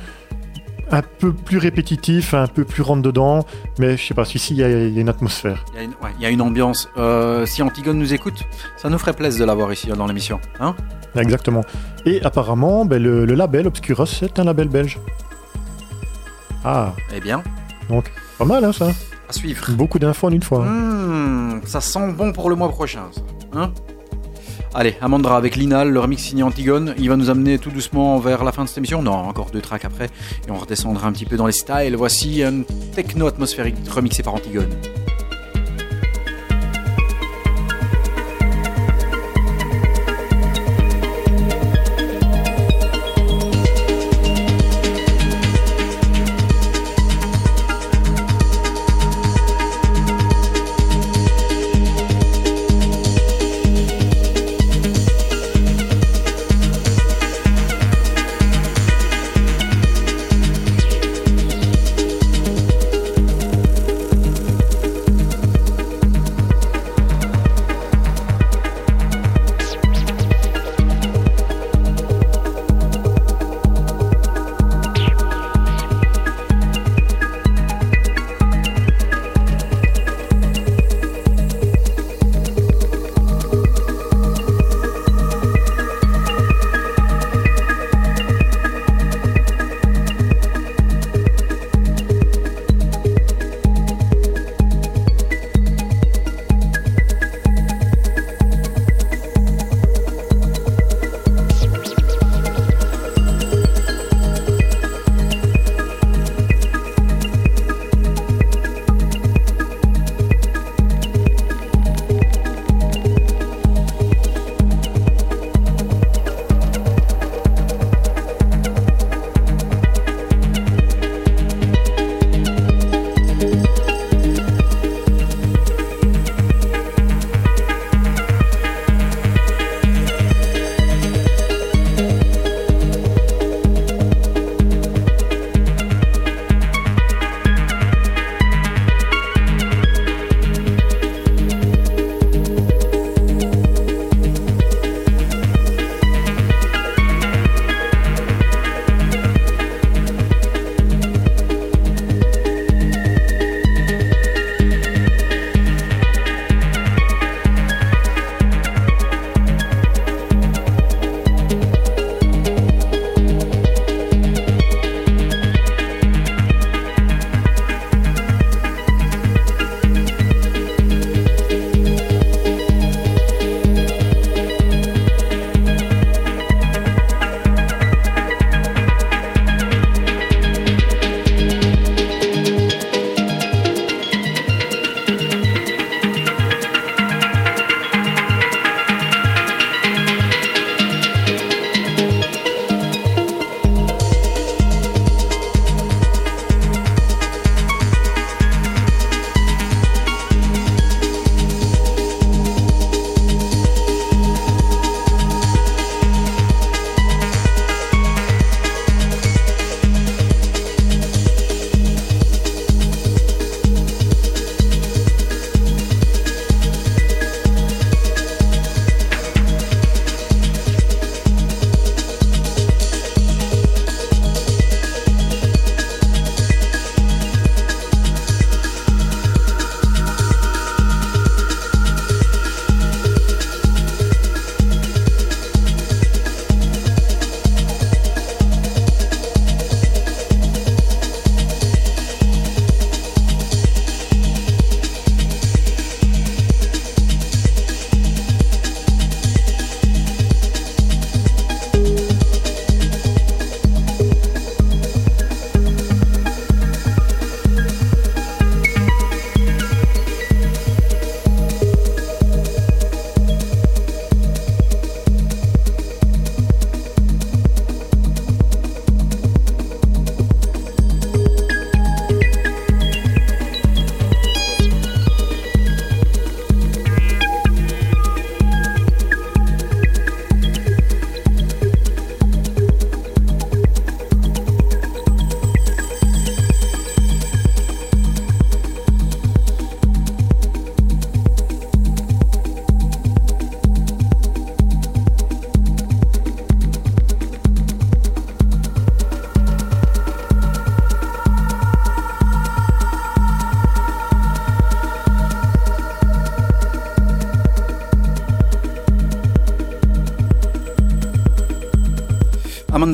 un peu plus répétitif, un peu plus rentre dedans, mais je sais pas, ici il y, a- il y a une atmosphère. Il y a une, ouais, il y a une ambiance. Euh, si Antigone nous écoute, ça nous ferait plaisir de l'avoir ici dans l'émission. Hein? Exactement. Et apparemment, ben, le, le label Obscura, c'est un label belge. Ah, Eh bien, pas mal hein, ça. à suivre. Beaucoup d'infos en une fois. Hmm, ça sent bon pour le mois prochain, ça. Hein? Allez, Amandra avec Linal, le remix signé Antigone. Il va nous amener tout doucement vers la fin de cette émission. Non, encore deux tracks après. Et on redescendra un petit peu dans les styles. Voici un techno atmosphérique remixé par Antigone.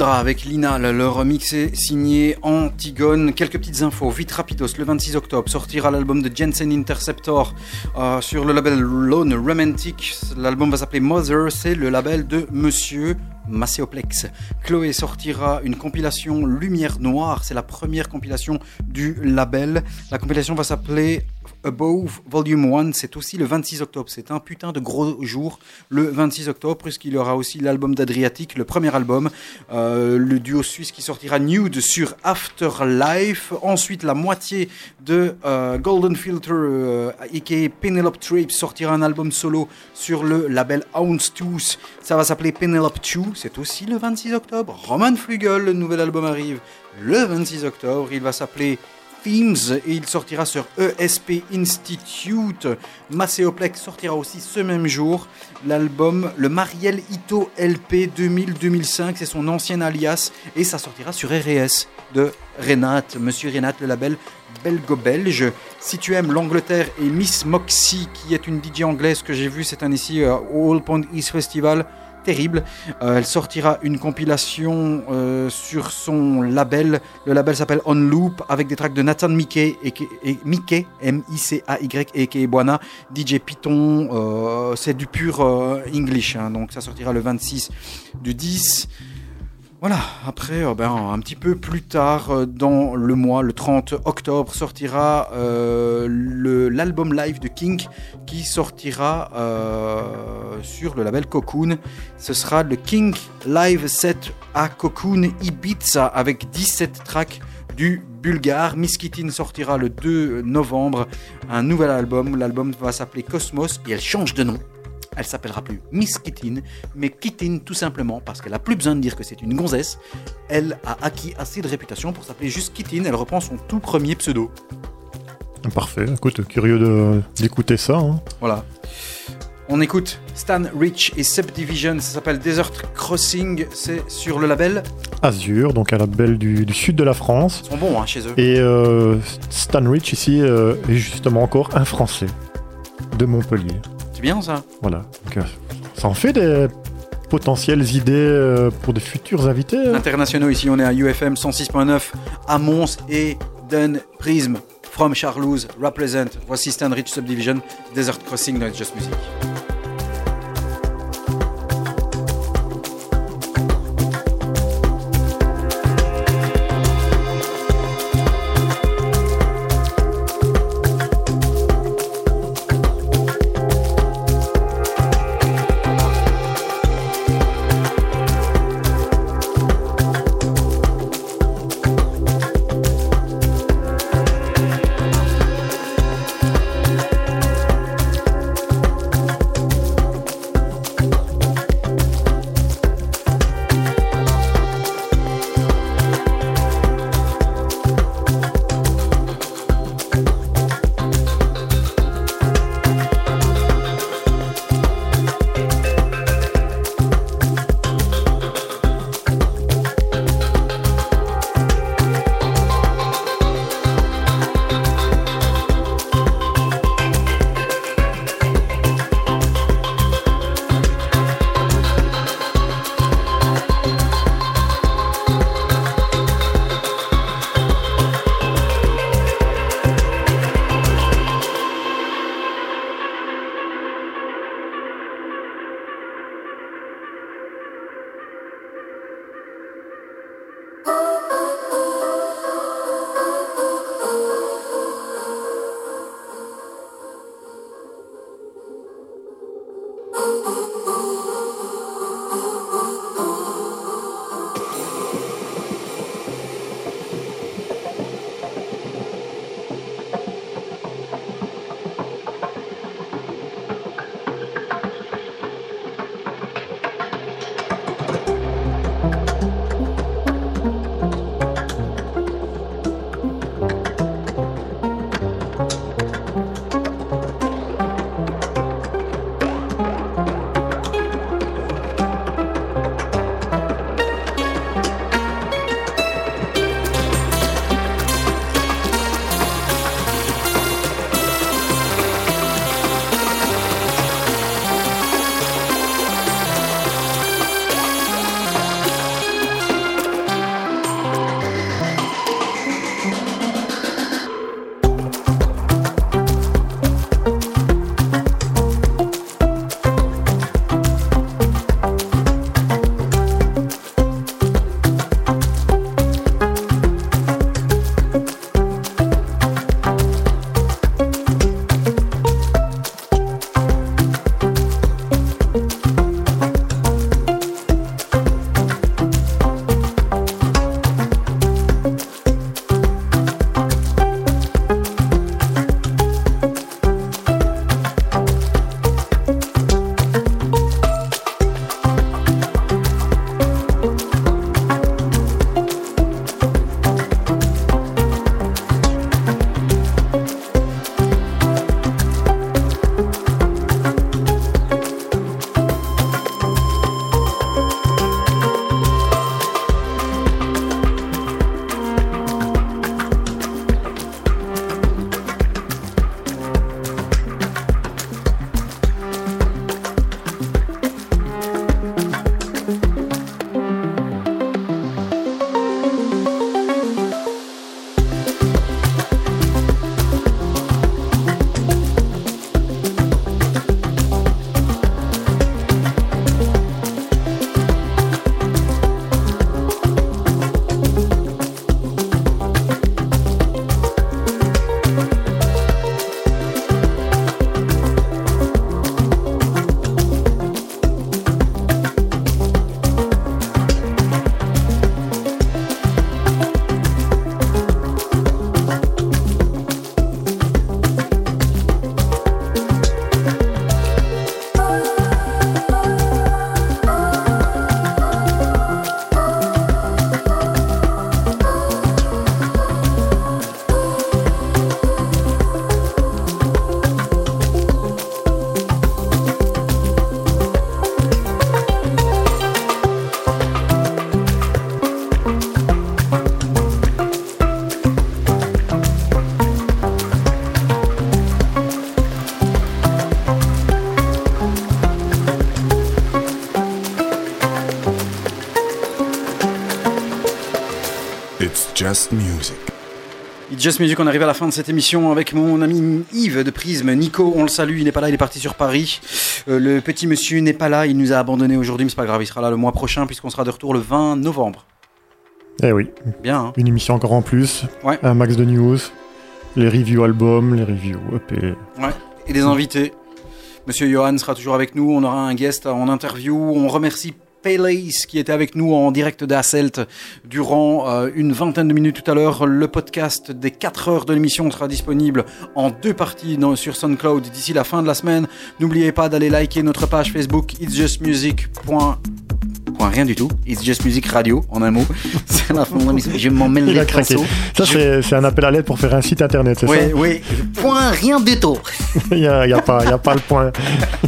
Avec Lina, le- remix est signé Antigone. Quelques petites infos, vite rapidos. Le 26 octobre sortira l'album de Jensen Interceptor euh, sur le label Lone Romantic. L'album va s'appeler Mother, c'est le label de Monsieur Macéoplex. Chloé sortira une compilation Lumière Noire, c'est la première compilation du label. La compilation va s'appeler Above Volume 1, c'est aussi le 26 octobre. C'est un putain de gros jour le 26 octobre, puisqu'il y aura aussi l'album d'Adriatic, le premier album, euh, le duo suisse qui sortira Nude sur Afterlife. Ensuite, la moitié de euh, Golden Filter, euh, aka Penelope Trape, sortira un album solo sur le label Houndstooth. Ça va s'appeler Penelope 2, c'est aussi le 26 octobre. Roman Flugel, le nouvel album arrive le 26 octobre. Il va s'appeler Themes et il sortira sur ESP Institute. Macéoplex sortira aussi ce même jour l'album Le Mariel Ito LP 2000-2005, c'est son ancien alias et ça sortira sur RS de Renate, Monsieur Renate, le label belgo-belge. Si tu aimes l'Angleterre et Miss Moxie, qui est une DJ anglaise que j'ai vue cette année ci euh, au All Point East Festival, terrible. Euh, elle sortira une compilation euh, sur son label. Le label s'appelle On Loop avec des tracks de Nathan Mickey et, et M-I-C-A-Y et DJ Python. euh, c'est du pur English, hein, donc ça sortira le 26 du 10. Voilà, après, euh, ben, un petit peu plus tard euh, dans le mois, le 30 octobre, sortira euh, l'album live de King qui sortira sur le label Cocoon. Ce sera le King Live Set à Cocoon Ibiza avec 17 tracks du bulgare. Miskitin sortira le 2 novembre un nouvel album. L'album va s'appeler Cosmos et elle change de nom. Elle s'appellera plus Miss Kittin, mais Kittin tout simplement parce qu'elle a plus besoin de dire que c'est une gonzesse. Elle a acquis assez de réputation pour s'appeler juste Kittin. Elle reprend son tout premier pseudo. Parfait, écoute, curieux d'écouter ça. hein. Voilà. On écoute Stan Rich et Subdivision, ça s'appelle Desert Crossing, c'est sur le label. Azur, donc un label du, du sud de la France. Ils sont bons hein, chez eux. Et euh, Stan Rich ici euh, est justement encore un Français de Montpellier. C'est bien ça Voilà. Donc, euh, ça en fait des potentielles idées euh, pour de futurs invités. hein. Internationaux ici, on est à UFM 106.9 à Mons et Dun Prism. From Charlouse, Represent. Voici Stan Rich Subdivision, Desert Crossing dans It's Just Music. Just music. It's Just Music, on arrive à la fin de cette émission avec mon ami Yves de Prisme. Nico, on le salue, il n'est pas là, il est parti sur Paris. Euh, le petit monsieur n'est pas là, il nous a abandonné aujourd'hui, mais c'est pas grave, il sera là le mois prochain puisqu'on sera de retour le 20 novembre. Eh oui, Bien, hein une émission encore en plus, Ouais. un max de news, les reviews albums, les reviews EP. Ouais. Et des invités. Monsieur Johan sera toujours avec nous, on aura un guest en interview. On remercie Qui était avec nous en direct d'Asselt durant euh, une vingtaine de minutes tout à l'heure. Le podcast des 4 heures de l'émission sera disponible en deux parties sur SoundCloud d'ici la fin de la semaine. N'oubliez pas d'aller liker notre page Facebook It's. Point, point rien du tout. It's Just Music Radio en un mot. C'est la fin de l'émission. Je Il les pinceaux. Ça, c'est c'est un appel à l'aide pour faire un site internet, c'est Oui, ça oui. Point rien du tout. Il n'y a, y a pas y a pas le point.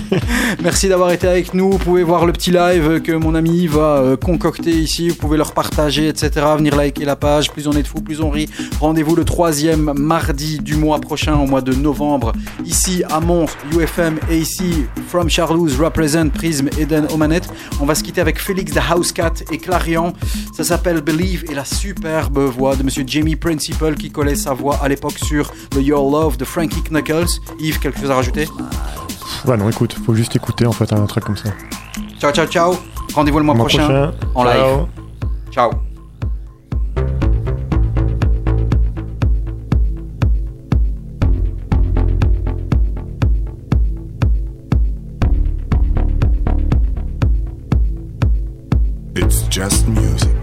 Merci d'avoir été avec nous. Vous pouvez voir le petit live que mon ami va euh, concocter ici. Vous pouvez leur partager, etc. Venir liker la page. Plus on est de fous, plus on rit. Rendez-vous le troisième mardi du mois prochain, au mois de novembre, ici à Mons, UFM, et ici, From Charlouse, Represent Prism, Eden Omanet. On va se quitter avec Félix the House Cat et Clarion. Ça s'appelle Believe et la superbe voix de Monsieur Jamie Principal qui collait sa voix à l'époque sur le Your Love de Frankie Knuckles. Yves, quelque chose à rajouter? Ouais, non, écoute, faut juste écouter en fait un truc comme ça. Ciao, ciao, ciao. Rendez-vous le mois, Mois prochain, prochain. en Ciao. live. Ciao. Just music.